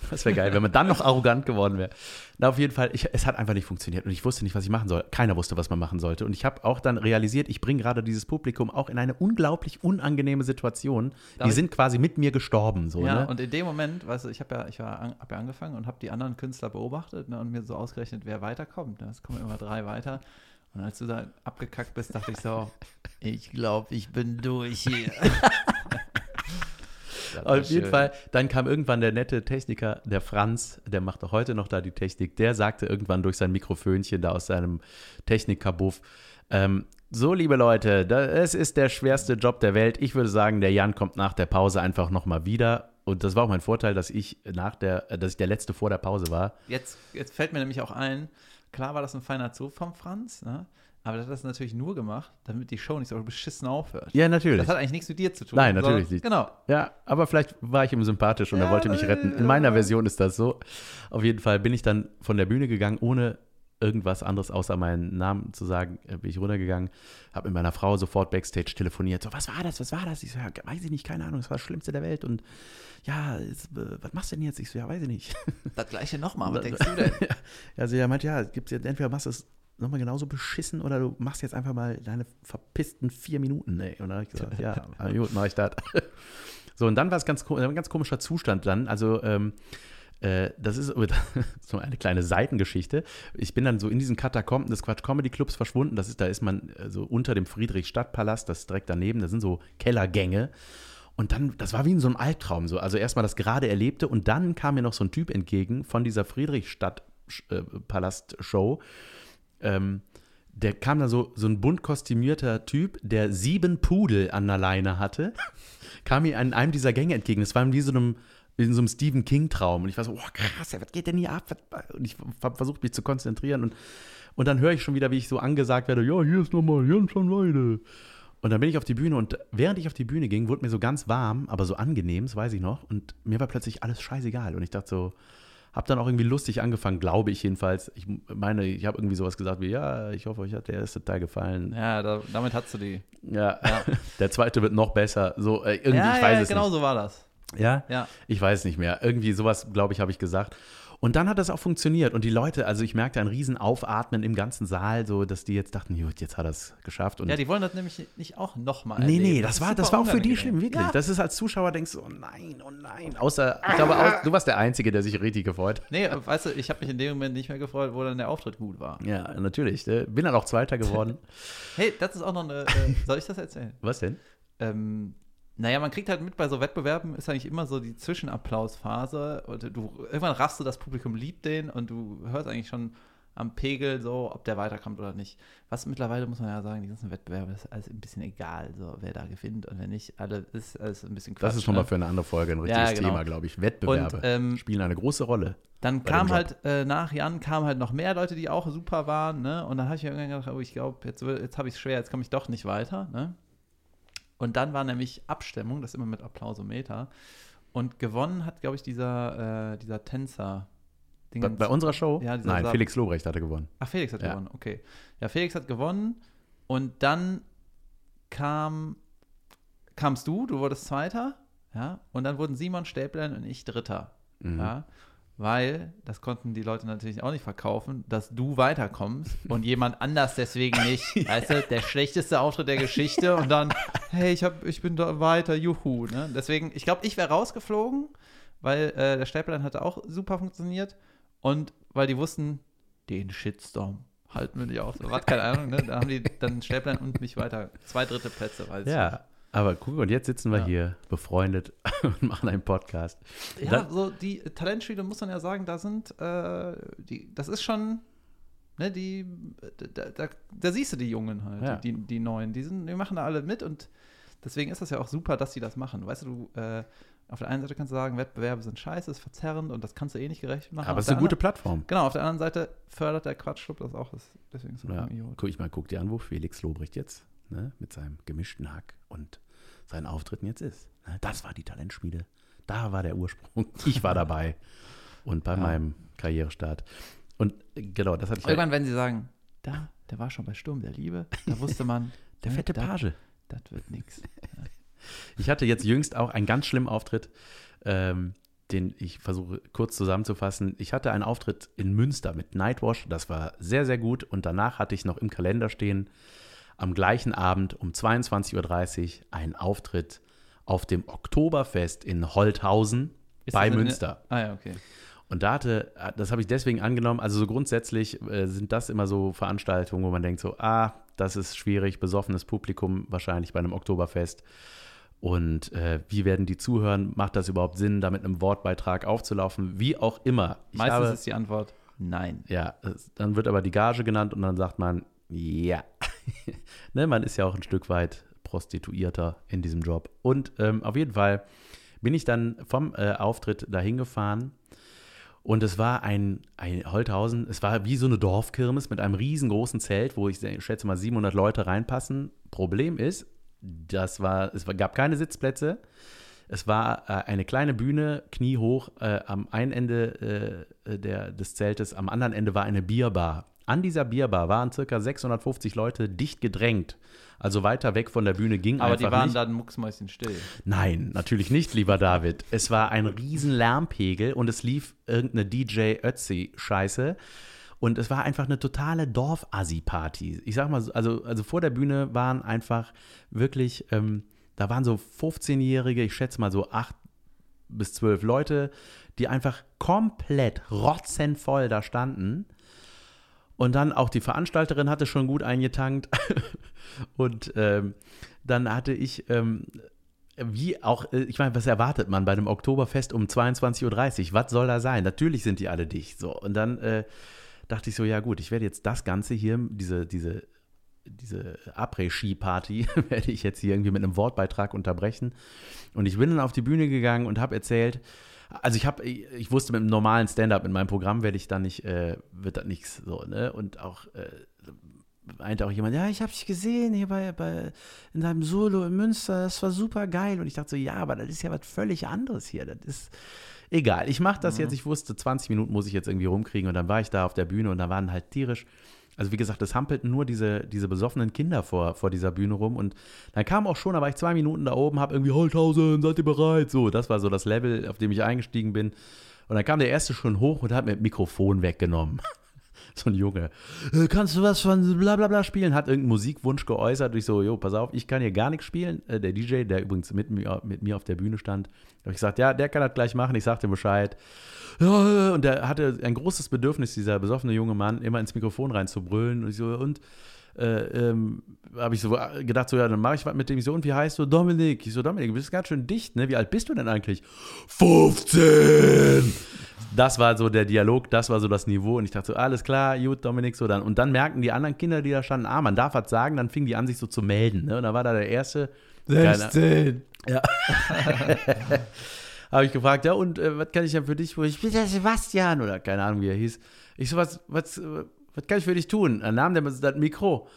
Das wäre geil, wenn man dann noch arrogant geworden wäre. Na, auf jeden Fall, ich, es hat einfach nicht funktioniert und ich wusste nicht, was ich machen soll. Keiner wusste, was man machen sollte. Und ich habe auch dann realisiert, ich bringe gerade dieses Publikum auch in eine unglaublich unangenehme Situation. Darf Die sind quasi mit mir gestorben. So, Ja, ne? und in dem Moment, weißt du, ich habe ja, ich war an, hab ja angefangen und habe die anderen Künstler beobachtet ne, und mir so ausgerechnet, wer weiterkommt. Ne? Es kommen immer drei weiter. Und als du da abgekackt bist, dachte ich so, ich glaube, ich bin durch hier. Auf jeden schön. Fall, dann kam irgendwann der nette Techniker, der Franz, der macht auch heute noch da die Technik, der sagte irgendwann durch sein Mikrofönchen da aus seinem Technikkabuff, ähm, so liebe Leute, es ist der schwerste Job der Welt. Ich würde sagen, der Jan kommt nach der Pause einfach nochmal wieder. Und das war auch mein Vorteil, dass ich nach der, dass ich der Letzte vor der Pause war. Jetzt, jetzt fällt mir nämlich auch ein, klar war das ein feiner Zug vom Franz, ne? aber der hat das natürlich nur gemacht, damit die Show nicht so beschissen aufhört. Ja, natürlich. Das hat eigentlich nichts mit dir zu tun. Nein, natürlich nicht. Genau. Ja, aber vielleicht war ich ihm sympathisch und er Ja, wollte mich äh, retten. In meiner Version ist das so. Auf jeden Fall bin ich dann von der Bühne gegangen, ohne irgendwas anderes außer meinen Namen zu sagen, äh, bin ich runtergegangen, habe mit meiner Frau sofort Backstage telefoniert. So, was war das? Was war das? Ich so, ja, weiß ich nicht, keine Ahnung, das war das Schlimmste der Welt. Und ja, es, äh, was machst du denn jetzt? Ich so, ja, weiß ich nicht. Das gleiche nochmal, was denkst du denn? Also er meint, ja, gibt's jetzt entweder machst du es nochmal genauso beschissen oder du machst jetzt einfach mal deine verpissten vier Minuten, ey. Und dann habe ich gesagt, ja, gut, mache ich das. So, und dann war es ganz, ein ganz komischer Zustand dann. Also, ähm, äh, das ist so eine kleine Seitengeschichte. Ich bin dann so in diesen Katakomben des Quatsch Comedy Clubs verschwunden. Das ist, da ist man äh, so unter dem Friedrichstadtpalast, das ist direkt daneben. Da sind so Kellergänge. Und dann, das war wie in so einem Albtraum so. Also erstmal das gerade Erlebte und dann kam mir noch so ein Typ entgegen von dieser Friedrichstadt-Palast-Show. Ähm, der kam da so, so ein bunt kostümierter Typ, der sieben Pudel an der Leine hatte, kam mir an einem dieser Gänge entgegen. Das war wie so einem, in so einem Stephen King-Traum. Und ich war so, oh krass, was geht denn hier ab? Und ich habe versucht, mich zu konzentrieren. Und, und dann höre ich schon wieder, wie ich so angesagt werde, ja, hier ist nochmal Jens von Weide. Und dann bin ich auf die Bühne und während ich auf die Bühne ging, wurde mir so ganz warm, aber so angenehm, das weiß ich noch. Und mir war plötzlich alles scheißegal. Und ich dachte so, hab dann auch irgendwie lustig angefangen, glaube ich jedenfalls. Ich meine, ich habe irgendwie sowas gesagt wie, ja, ich hoffe, euch hat der erste Teil gefallen. Ja, da, damit hast du die. Ja, der zweite wird noch besser. So, äh, irgendwie, ja, ich weiß ja, es genau nicht. so war das. Ja? Ja. Ich weiß nicht mehr. Irgendwie sowas, glaube ich, habe ich gesagt. Und dann hat das auch funktioniert. Und die Leute, also ich merkte ein riesen Aufatmen im ganzen Saal, so dass die jetzt dachten, gut, jetzt hat er es geschafft. Und Ja, die wollen das nämlich nicht auch nochmal Nee, erleben. nee, das, ist war, das war auch für die schlimm, wirklich. Ja. Das ist als Zuschauer denkst du, oh nein, oh nein. Außer, ich glaube, au- du warst der Einzige, der sich richtig gefreut hat. Nee, weißt du, ich habe mich in dem Moment nicht mehr gefreut, wo dann der Auftritt gut war. Ja, natürlich. äh, Bin dann auch Zweiter geworden. Hey, das ist auch noch eine. Äh, soll ich das erzählen? Was denn? Ähm, naja, man kriegt halt mit bei so Wettbewerben, ist eigentlich immer so die Zwischenapplausphase. Und du, irgendwann raffst du, das Publikum liebt den und du hörst eigentlich schon am Pegel so, ob der weiterkommt oder nicht. Was mittlerweile, muss man ja sagen, die ganzen Wettbewerbe ist alles ein bisschen egal, so wer da gewinnt und wer nicht. Alle ist alles ein bisschen Quatsch. Das ist schon ne? mal für eine andere Folge ein richtiges Ja, genau. Thema, glaube ich. Wettbewerbe Und, ähm, spielen eine große Rolle. Dann kam halt, äh, nach Jan kamen halt noch mehr Leute, die auch super waren, ne? Und dann habe ich mir irgendwann gedacht, oh, ich glaube, jetzt, jetzt habe ich es schwer, jetzt komme ich doch nicht weiter, ne? Und dann war nämlich Abstimmung, das ist immer mit Applausometer. Und gewonnen hat, glaube ich, dieser, äh, dieser Tänzer. Bei, bei unserer Show? Ja, dieser Nein, Sab- Felix Lobrecht hatte gewonnen. Ach, Felix hat Ja. gewonnen, okay. Ja, Felix hat gewonnen und dann kam, kamst du, du wurdest Zweiter, ja, und dann wurden Simon Stäblein und ich Dritter, Mhm. ja, weil, das konnten die Leute natürlich auch nicht verkaufen, dass du weiterkommst und jemand anders deswegen nicht, weißt du, der schlechteste Auftritt der Geschichte und dann, hey, ich, hab, ich bin da weiter, juhu, ne, deswegen, ich glaube, ich wäre rausgeflogen, weil äh, der Stäblein hatte auch super funktioniert und weil die wussten, den Shitstorm halten wir nicht aus. Was, keine Ahnung, ne? Da haben die dann Stäblein und mich weiter. Zwei dritte Plätze, weiß ich Ja, aber guck, und jetzt sitzen wir Ja. hier befreundet und machen einen Podcast. Ja, Dann- so die Talentspiele muss man ja sagen, da sind, äh, die, das ist schon, ne, die, da, da, da siehst du die Jungen halt, Ja. die, die Neuen, die sind, die machen da alle mit und deswegen ist das ja auch super, dass sie das machen. Weißt du, du äh, auf der einen Seite kannst du sagen, Wettbewerbe sind scheiße, ist verzerrend und das kannst du eh nicht gerecht machen. Aber es ist eine gute Plattform. Genau, auf der anderen Seite fördert der Quatschclub das auch. Deswegen ist ja, guck ich mal, guck dir an, wo Felix Lobrecht jetzt ne, mit seinem gemischten Hack und seinen Auftritten jetzt ist. Ne, das war die Talentschmiede. Da war der Ursprung. Ich war dabei. Und bei ja. meinem Karrierestart. Und genau, das hatte ich. Irgendwann, ja, wenn sie sagen, da, der war schon bei Sturm der Liebe, da wusste man. der ne, fette Page. Das wird nichts. Ich hatte jetzt jüngst auch einen ganz schlimmen Auftritt, ähm, den ich versuche kurz zusammenzufassen. Ich hatte einen Auftritt in Münster mit Nightwash, das war sehr, sehr gut. Und danach hatte ich noch im Kalender stehen, am gleichen Abend um 22.30 Uhr einen Auftritt auf dem Oktoberfest in Holthausen Ist bei Münster. Eine, ah ja, okay. Und da hatte, das habe ich deswegen angenommen, also so grundsätzlich äh, sind das immer so Veranstaltungen, wo man denkt so, ah, das ist schwierig, besoffenes Publikum wahrscheinlich bei einem Oktoberfest. Und äh, wie werden die zuhören? Macht das überhaupt Sinn, da mit einem Wortbeitrag aufzulaufen? Wie auch immer. Ich Meistens habe, ist die Antwort nein. Ja, dann wird aber die Gage genannt und dann sagt man ja. ne, man ist ja auch ein Stück weit Prostituierter in diesem Job. Und ähm, auf jeden Fall bin ich dann vom äh, Auftritt dahin gefahren und es war ein, ein Holthausen, es war wie so eine Dorfkirmes mit einem riesengroßen Zelt, wo ich schätze mal 700 Leute reinpassen. Problem ist, das war, es gab keine Sitzplätze. Es war äh, eine kleine Bühne, kniehoch, äh, am einen Ende äh, der, des Zeltes, am anderen Ende war eine Bierbar. An dieser Bierbar waren circa 650 Leute dicht gedrängt. Also weiter weg von der Bühne ging Aber einfach die waren nicht. dann mucksmäuschen still. Nein, natürlich nicht, lieber David. Es war ein riesen Lärmpegel und es lief irgendeine DJ Ötzi-Scheiße. Und es war einfach eine totale Dorf-Assi-Party. Ich sag mal, also, also vor der Bühne waren einfach wirklich, ähm, da waren so 15-Jährige, ich schätze mal so acht bis zwölf Leute, die einfach komplett rotzenvoll da standen. Und dann auch die Veranstalterin hatte schon gut eingetankt. Und ähm, dann hatte ich, ähm, wie auch, äh, ich meine, was erwartet man bei einem Oktoberfest um 22.30 Uhr? Was soll da sein? Natürlich sind die alle dicht. So. Und dann äh, dachte ich so, ja gut, ich werde jetzt das Ganze hier, diese, diese, diese Après-Ski-Party, werde ich jetzt hier irgendwie mit einem Wortbeitrag unterbrechen. Und ich bin dann auf die Bühne gegangen und habe erzählt, also ich habe, ich wusste mit einem normalen Stand-up in meinem Programm werde ich da nicht, äh, wird das nichts so, ne? Und auch äh, meinte auch jemand, ja, ich habe dich gesehen hier bei, bei in deinem Solo in Münster, das war super geil. Und ich dachte so, ja, aber das ist ja was völlig anderes hier. Das ist egal. Ich mache das mhm. jetzt. Ich wusste, 20 Minuten muss ich jetzt irgendwie rumkriegen. Und dann war ich da auf der Bühne und da waren halt tierisch. Also wie gesagt, es hampelten nur diese, diese besoffenen Kinder vor, vor dieser Bühne rum. Und dann kam auch schon, da war ich zwei Minuten da oben, habe irgendwie Holthausen, seid ihr bereit? So, das war so das Level, auf dem ich eingestiegen bin. Und dann kam der erste schon hoch und hat mir das Mikrofon weggenommen. So ein Junge. Äh, kannst du was von bla bla bla spielen? Hat irgendeinen Musikwunsch geäußert. Ich so, jo, pass auf, ich kann hier gar nichts spielen. Äh, der DJ, der übrigens mit mir, mit mir auf der Bühne stand, habe ich gesagt, ja, der kann das gleich machen. Ich sagte Bescheid. Ja, und der hatte ein großes Bedürfnis, dieser besoffene junge Mann, immer ins Mikrofon reinzubrüllen. Und ich so, und äh, ähm, habe ich so gedacht, so, ja, dann mache ich was mit dem. Ich so, und wie heißt du? Dominik. Ich so, Dominik, du bist ganz schön dicht, ne? Wie alt bist du denn eigentlich? 15! Das war so der Dialog, das war so das Niveau. Und ich dachte so, alles klar, gut, Dominik, so dann. Und dann merken die anderen Kinder, die da standen, ah, man darf was sagen, dann fingen die an, sich so zu melden. Ne? Und da war da der erste. 16! Ja. habe ich gefragt, ja, und äh, was kann ich denn für dich? Ich bin der Sebastian oder keine Ahnung, wie er hieß. Ich so, was, was, was kann ich für dich tun? Dann nahm der das Mikro.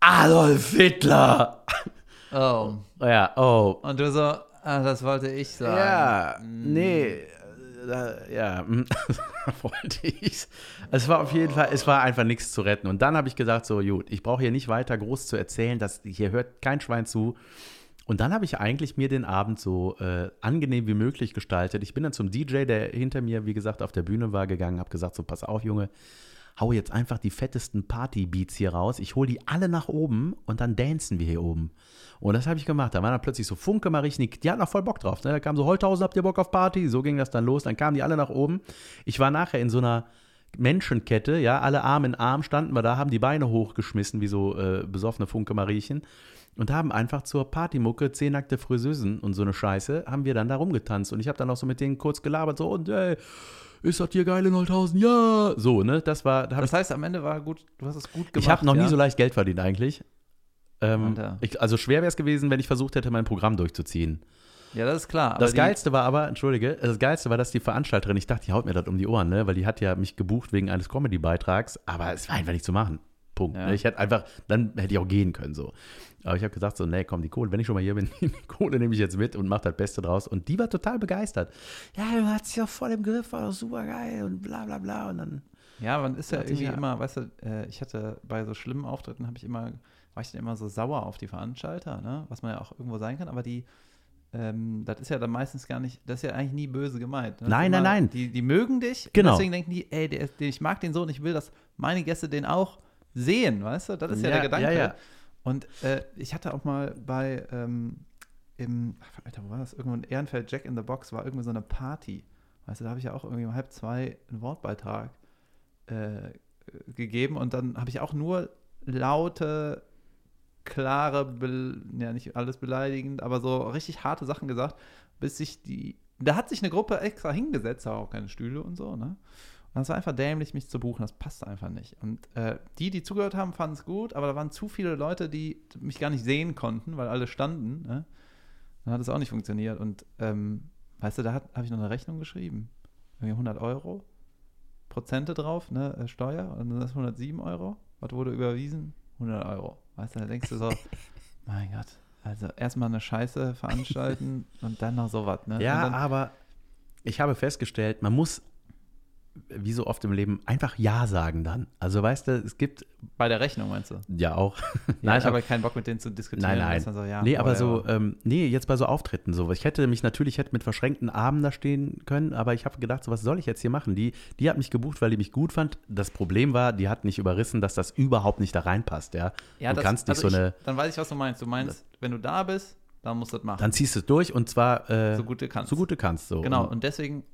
Adolf Hitler! Oh. Ja, oh. Und du so, ah, das wollte ich sagen. Ja, hm. nee. Äh, ja, wollte ich. Es war auf jeden Fall, es war einfach nichts zu retten. Und dann habe ich gesagt, so, gut, ich brauche hier nicht weiter groß zu erzählen, dass hier hört kein Schwein zu. Und dann habe ich eigentlich mir den Abend so äh, angenehm wie möglich gestaltet. Ich bin dann zum DJ, der hinter mir, wie gesagt, auf der Bühne war, gegangen, habe gesagt, so, pass auf, Junge, hau jetzt einfach die fettesten Party-Beats hier raus. Ich hole die alle nach oben und dann dancen wir hier oben. Und das habe ich gemacht. Da war dann plötzlich so Funke Marichnik, die hatten auch voll Bock drauf. Ne? Da kam so, Holthausen, habt ihr Bock auf Party? So ging das dann los. Dann kamen die alle nach oben. Ich war nachher in so einer Menschenkette, ja, alle Arm in Arm standen wir da, haben die Beine hochgeschmissen, wie so äh, besoffene Funke Mariechen. Und haben einfach zur Partymucke zehn nackte Friseusen und so eine Scheiße, haben wir dann da rumgetanzt. Und ich habe dann auch so mit denen kurz gelabert, so, und ey, ist das hier geil in Holthausen? Ja! So, ne? Das war. Da das heißt, am Ende war gut, du hast es gut gemacht. Ich habe noch ja? nie so leicht Geld verdient eigentlich. Ähm, ich, also schwer wäre es gewesen, wenn ich versucht hätte, mein Programm durchzuziehen. Ja, das ist klar. das Geilste war aber, entschuldige, das Geilste war, dass die Veranstalterin, ich dachte, die haut mir das um die Ohren, ne? weil die hat ja mich gebucht wegen eines Comedy-Beitrags, aber es war einfach nicht zu machen. Punkt. Ja. Ich hätte einfach, dann hätte ich auch gehen können so. Aber ich habe gesagt so, nee, komm, die Kohle, wenn ich schon mal hier bin, die Kohle nehme ich jetzt mit und mache das Beste draus. Und die war total begeistert. Ja, du hast ja voll im Griff, war doch super geil und bla bla bla. Und dann. Ja, man ist ja irgendwie ja, immer, weißt du, äh, ich hatte bei so schlimmen Auftritten, habe ich immer, war ich dann immer so sauer auf die Veranstalter, ne? was man ja auch irgendwo sein kann, aber die, ähm, das ist ja dann meistens gar nicht, das ist ja eigentlich nie böse gemeint. Ne? Nein, nein, nein. Die, die mögen dich, genau. deswegen denken die, ey, der, der, ich mag den so und ich will, dass meine Gäste den auch sehen, weißt du? Das ist ja, ja der Gedanke. Ja, ja. Und äh, ich hatte auch mal bei, ähm, im, Alter, wo war das? Irgendwo in Ehrenfeld, Jack in the Box, war irgendwie so eine Party. Weißt du, da habe ich ja auch irgendwie um halb zwei einen Wortbeitrag äh, gegeben und dann habe ich auch nur laute, klare, Be ja nicht alles beleidigend, aber so richtig harte Sachen gesagt, bis sich die, da hat sich eine Gruppe extra hingesetzt, auch keine Stühle und so, ne? Und das war einfach dämlich, mich zu buchen. Das passte einfach nicht. Und äh, die, die zugehört haben, fanden es gut, aber da waren zu viele Leute, die mich gar nicht sehen konnten, weil alle standen. Ne? Dann hat es auch nicht funktioniert. Und ähm, weißt du, da habe ich noch eine Rechnung geschrieben. Irgendwie 100 Euro. Prozente drauf, ne, äh, Steuer. Und dann ist 107 Euro. Was wurde überwiesen? 100 Euro. Weißt du, da denkst du so, mein Gott. Also erstmal eine Scheiße veranstalten und dann noch sowas. Ne? Ja, aber ich habe festgestellt, man muss wie so oft im Leben, einfach Ja sagen dann. Also weißt du, es gibt. Bei der Rechnung meinst du? Ja, auch. Ja, nein, ich habe keinen Bock mit denen zu diskutieren. Nein, nein. So, ja, nee, aber so, ähm, nee, jetzt bei so Auftritten so. Ich hätte mich natürlich hätte mit verschränkten Armen da stehen können, aber ich habe gedacht, so was soll ich jetzt hier machen? Die, die hat mich gebucht, weil die mich gut fand. Das Problem war, die hat nicht überrissen, dass das überhaupt nicht da reinpasst, ja. ja du das, kannst nicht also so eine. Ich, dann weiß ich, was du meinst. Du meinst, wenn du da bist, dann musst du das machen. Dann ziehst du es durch und zwar äh, so gut du kannst. So gut du kannst. So. Genau, und deswegen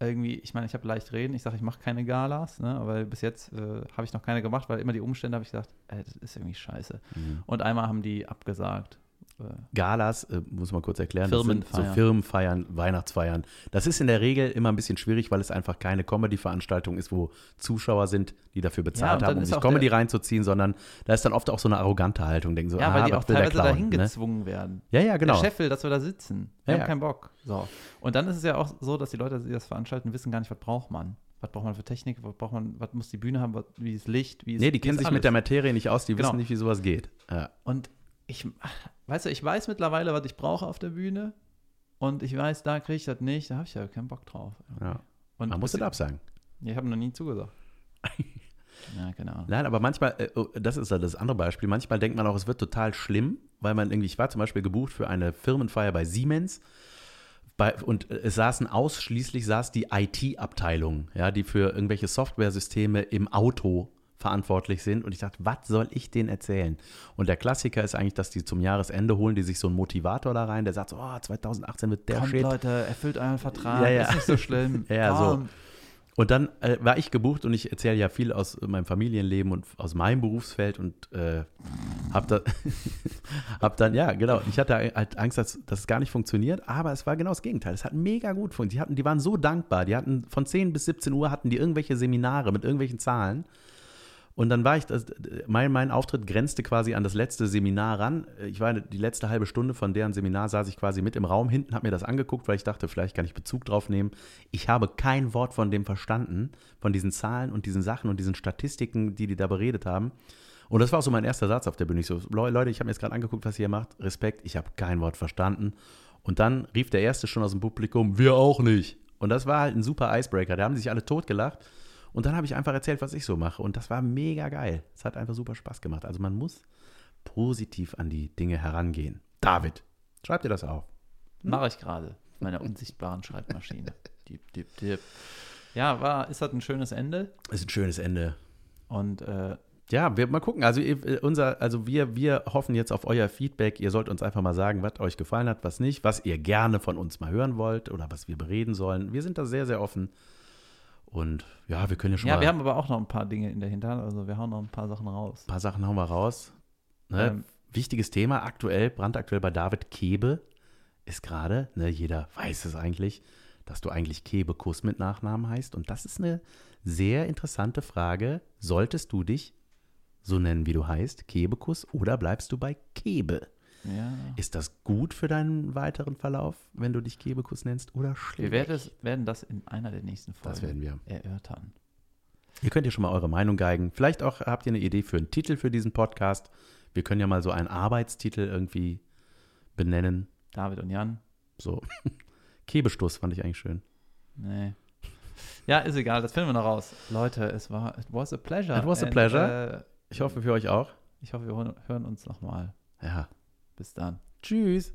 irgendwie, ich meine, ich habe leicht reden, ich sage, ich mache keine Galas, ne, aber bis jetzt äh, habe ich noch keine gemacht, weil immer die Umstände habe ich gesagt, ey, das ist irgendwie scheiße. Mhm. Und einmal haben die abgesagt. Äh, Galas, äh, muss man kurz erklären, Firmenfeiern. das sind so Firmenfeiern, Weihnachtsfeiern. Das ist in der Regel immer ein bisschen schwierig, weil es einfach keine Comedy-Veranstaltung ist, wo Zuschauer sind, die dafür bezahlt ja, haben, um sich Comedy reinzuziehen, sondern da ist dann oft auch so eine arrogante Haltung, denken so, ja, ah, weil die auch teilweise dahin ne? gezwungen werden. Ja, ja, genau. Der Chef will, dass wir da sitzen. Wir ja, haben ja. keinen Bock. So. Und dann ist es ja auch so, dass die Leute, die das veranstalten, wissen gar nicht, was braucht man was braucht man für Technik, was braucht man, was muss die Bühne haben, was, wie ist Licht, wie ist Nee, die kennen sich alles. mit der Materie nicht aus, die genau. wissen nicht, wie sowas geht. Ja. Und ich, weißt du, ich weiß mittlerweile, was ich brauche auf der Bühne und ich weiß, da kriege ich das nicht, da habe ich ja keinen Bock drauf. Ja. Und Man muss das absagen. Ich habe noch nie zugesagt. ja, Ahnung. Nein, aber manchmal, äh, oh, das ist ja das andere Beispiel, manchmal denkt man auch, es wird total schlimm, weil man irgendwie, ich war zum Beispiel gebucht für eine Firmenfeier bei Siemens bei, und es saßen ausschließlich saß die IT-Abteilung, ja, die für irgendwelche Softwaresysteme im Auto verantwortlich sind. Und ich dachte, was soll ich denen erzählen? Und der Klassiker ist eigentlich, dass die zum Jahresende holen, die sich so einen Motivator da rein, der sagt so, oh, 2018 wird der Kommt, Shit. Leute, erfüllt euren Vertrag, ja, ja. ist nicht so schlimm. ja, so. Und dann äh, war ich gebucht und ich erzähle ja viel aus meinem Familienleben und aus meinem Berufsfeld und äh, habe da, hab dann, ja, genau, ich hatte halt Angst, dass, dass es gar nicht funktioniert, aber es war genau das Gegenteil. Es hat mega gut funktioniert. Die, hatten, die waren so dankbar. Die hatten von 10 bis 17 Uhr hatten die irgendwelche Seminare mit irgendwelchen Zahlen und dann war ich, das, mein, mein Auftritt grenzte quasi an das letzte Seminar ran. Ich war die letzte halbe Stunde von deren Seminar, saß ich quasi mit im Raum hinten, habe mir das angeguckt, weil ich dachte, vielleicht kann ich Bezug drauf nehmen. Ich habe kein Wort von dem verstanden, von diesen Zahlen und diesen Sachen und diesen Statistiken, die die da beredet haben. Und das war auch so mein erster Satz auf der Bühne. Ich so, Leute, ich habe mir jetzt gerade angeguckt, was ihr macht. Respekt, ich habe kein Wort verstanden. Und dann rief der Erste schon aus dem Publikum, wir auch nicht. Und das war halt ein super Icebreaker. Da haben sich alle totgelacht. Und dann habe ich einfach erzählt, was ich so mache. Und das war mega geil. Es hat einfach super Spaß gemacht. Also man muss positiv an die Dinge herangehen. David, schreib dir das auf. Hm? Mache ich gerade. Meiner unsichtbaren Schreibmaschine. Diep, diep, diep. Ja, war, ist das ein schönes Ende? Ist ein schönes Ende. Und äh, ja, wir mal gucken. Also unser, also wir, wir hoffen jetzt auf euer Feedback. Ihr sollt uns einfach mal sagen, was euch gefallen hat, was nicht, was ihr gerne von uns mal hören wollt oder was wir bereden sollen. Wir sind da sehr, sehr offen. Und ja, wir können ja schon ja, mal. Ja, wir haben aber auch noch ein paar Dinge in der Hinterhand. Also wir hauen noch ein paar Sachen raus. Ein paar Sachen hauen wir raus. Ne? Ähm, Wichtiges Thema aktuell, brandaktuell bei David Kebe ist gerade, ne, jeder weiß es eigentlich, dass du eigentlich Kebekus mit Nachnamen heißt. Und das ist eine sehr interessante Frage. Solltest du dich so nennen, wie du heißt, Kebekus, oder bleibst du bei Kebe? Ja. Ist das gut für deinen weiteren Verlauf, wenn du dich Kebekus nennst, oder schlecht? Wir werden, es, werden das in einer der nächsten Folgen Das werden wir. erörtern. Ihr könnt ja schon mal eure Meinung geigen. Vielleicht auch habt ihr eine Idee für einen Titel für diesen Podcast. Wir können ja mal so einen Arbeitstitel irgendwie benennen. David und Jan. So. Kebestoß fand ich eigentlich schön. Nee. Ja, ist egal, das finden wir noch raus. Leute, es war, it was a pleasure. It was a And, pleasure. Äh, Ich hoffe für euch auch. ich hoffe, wir hören uns nochmal. Ja. Bis dann. Tschüss.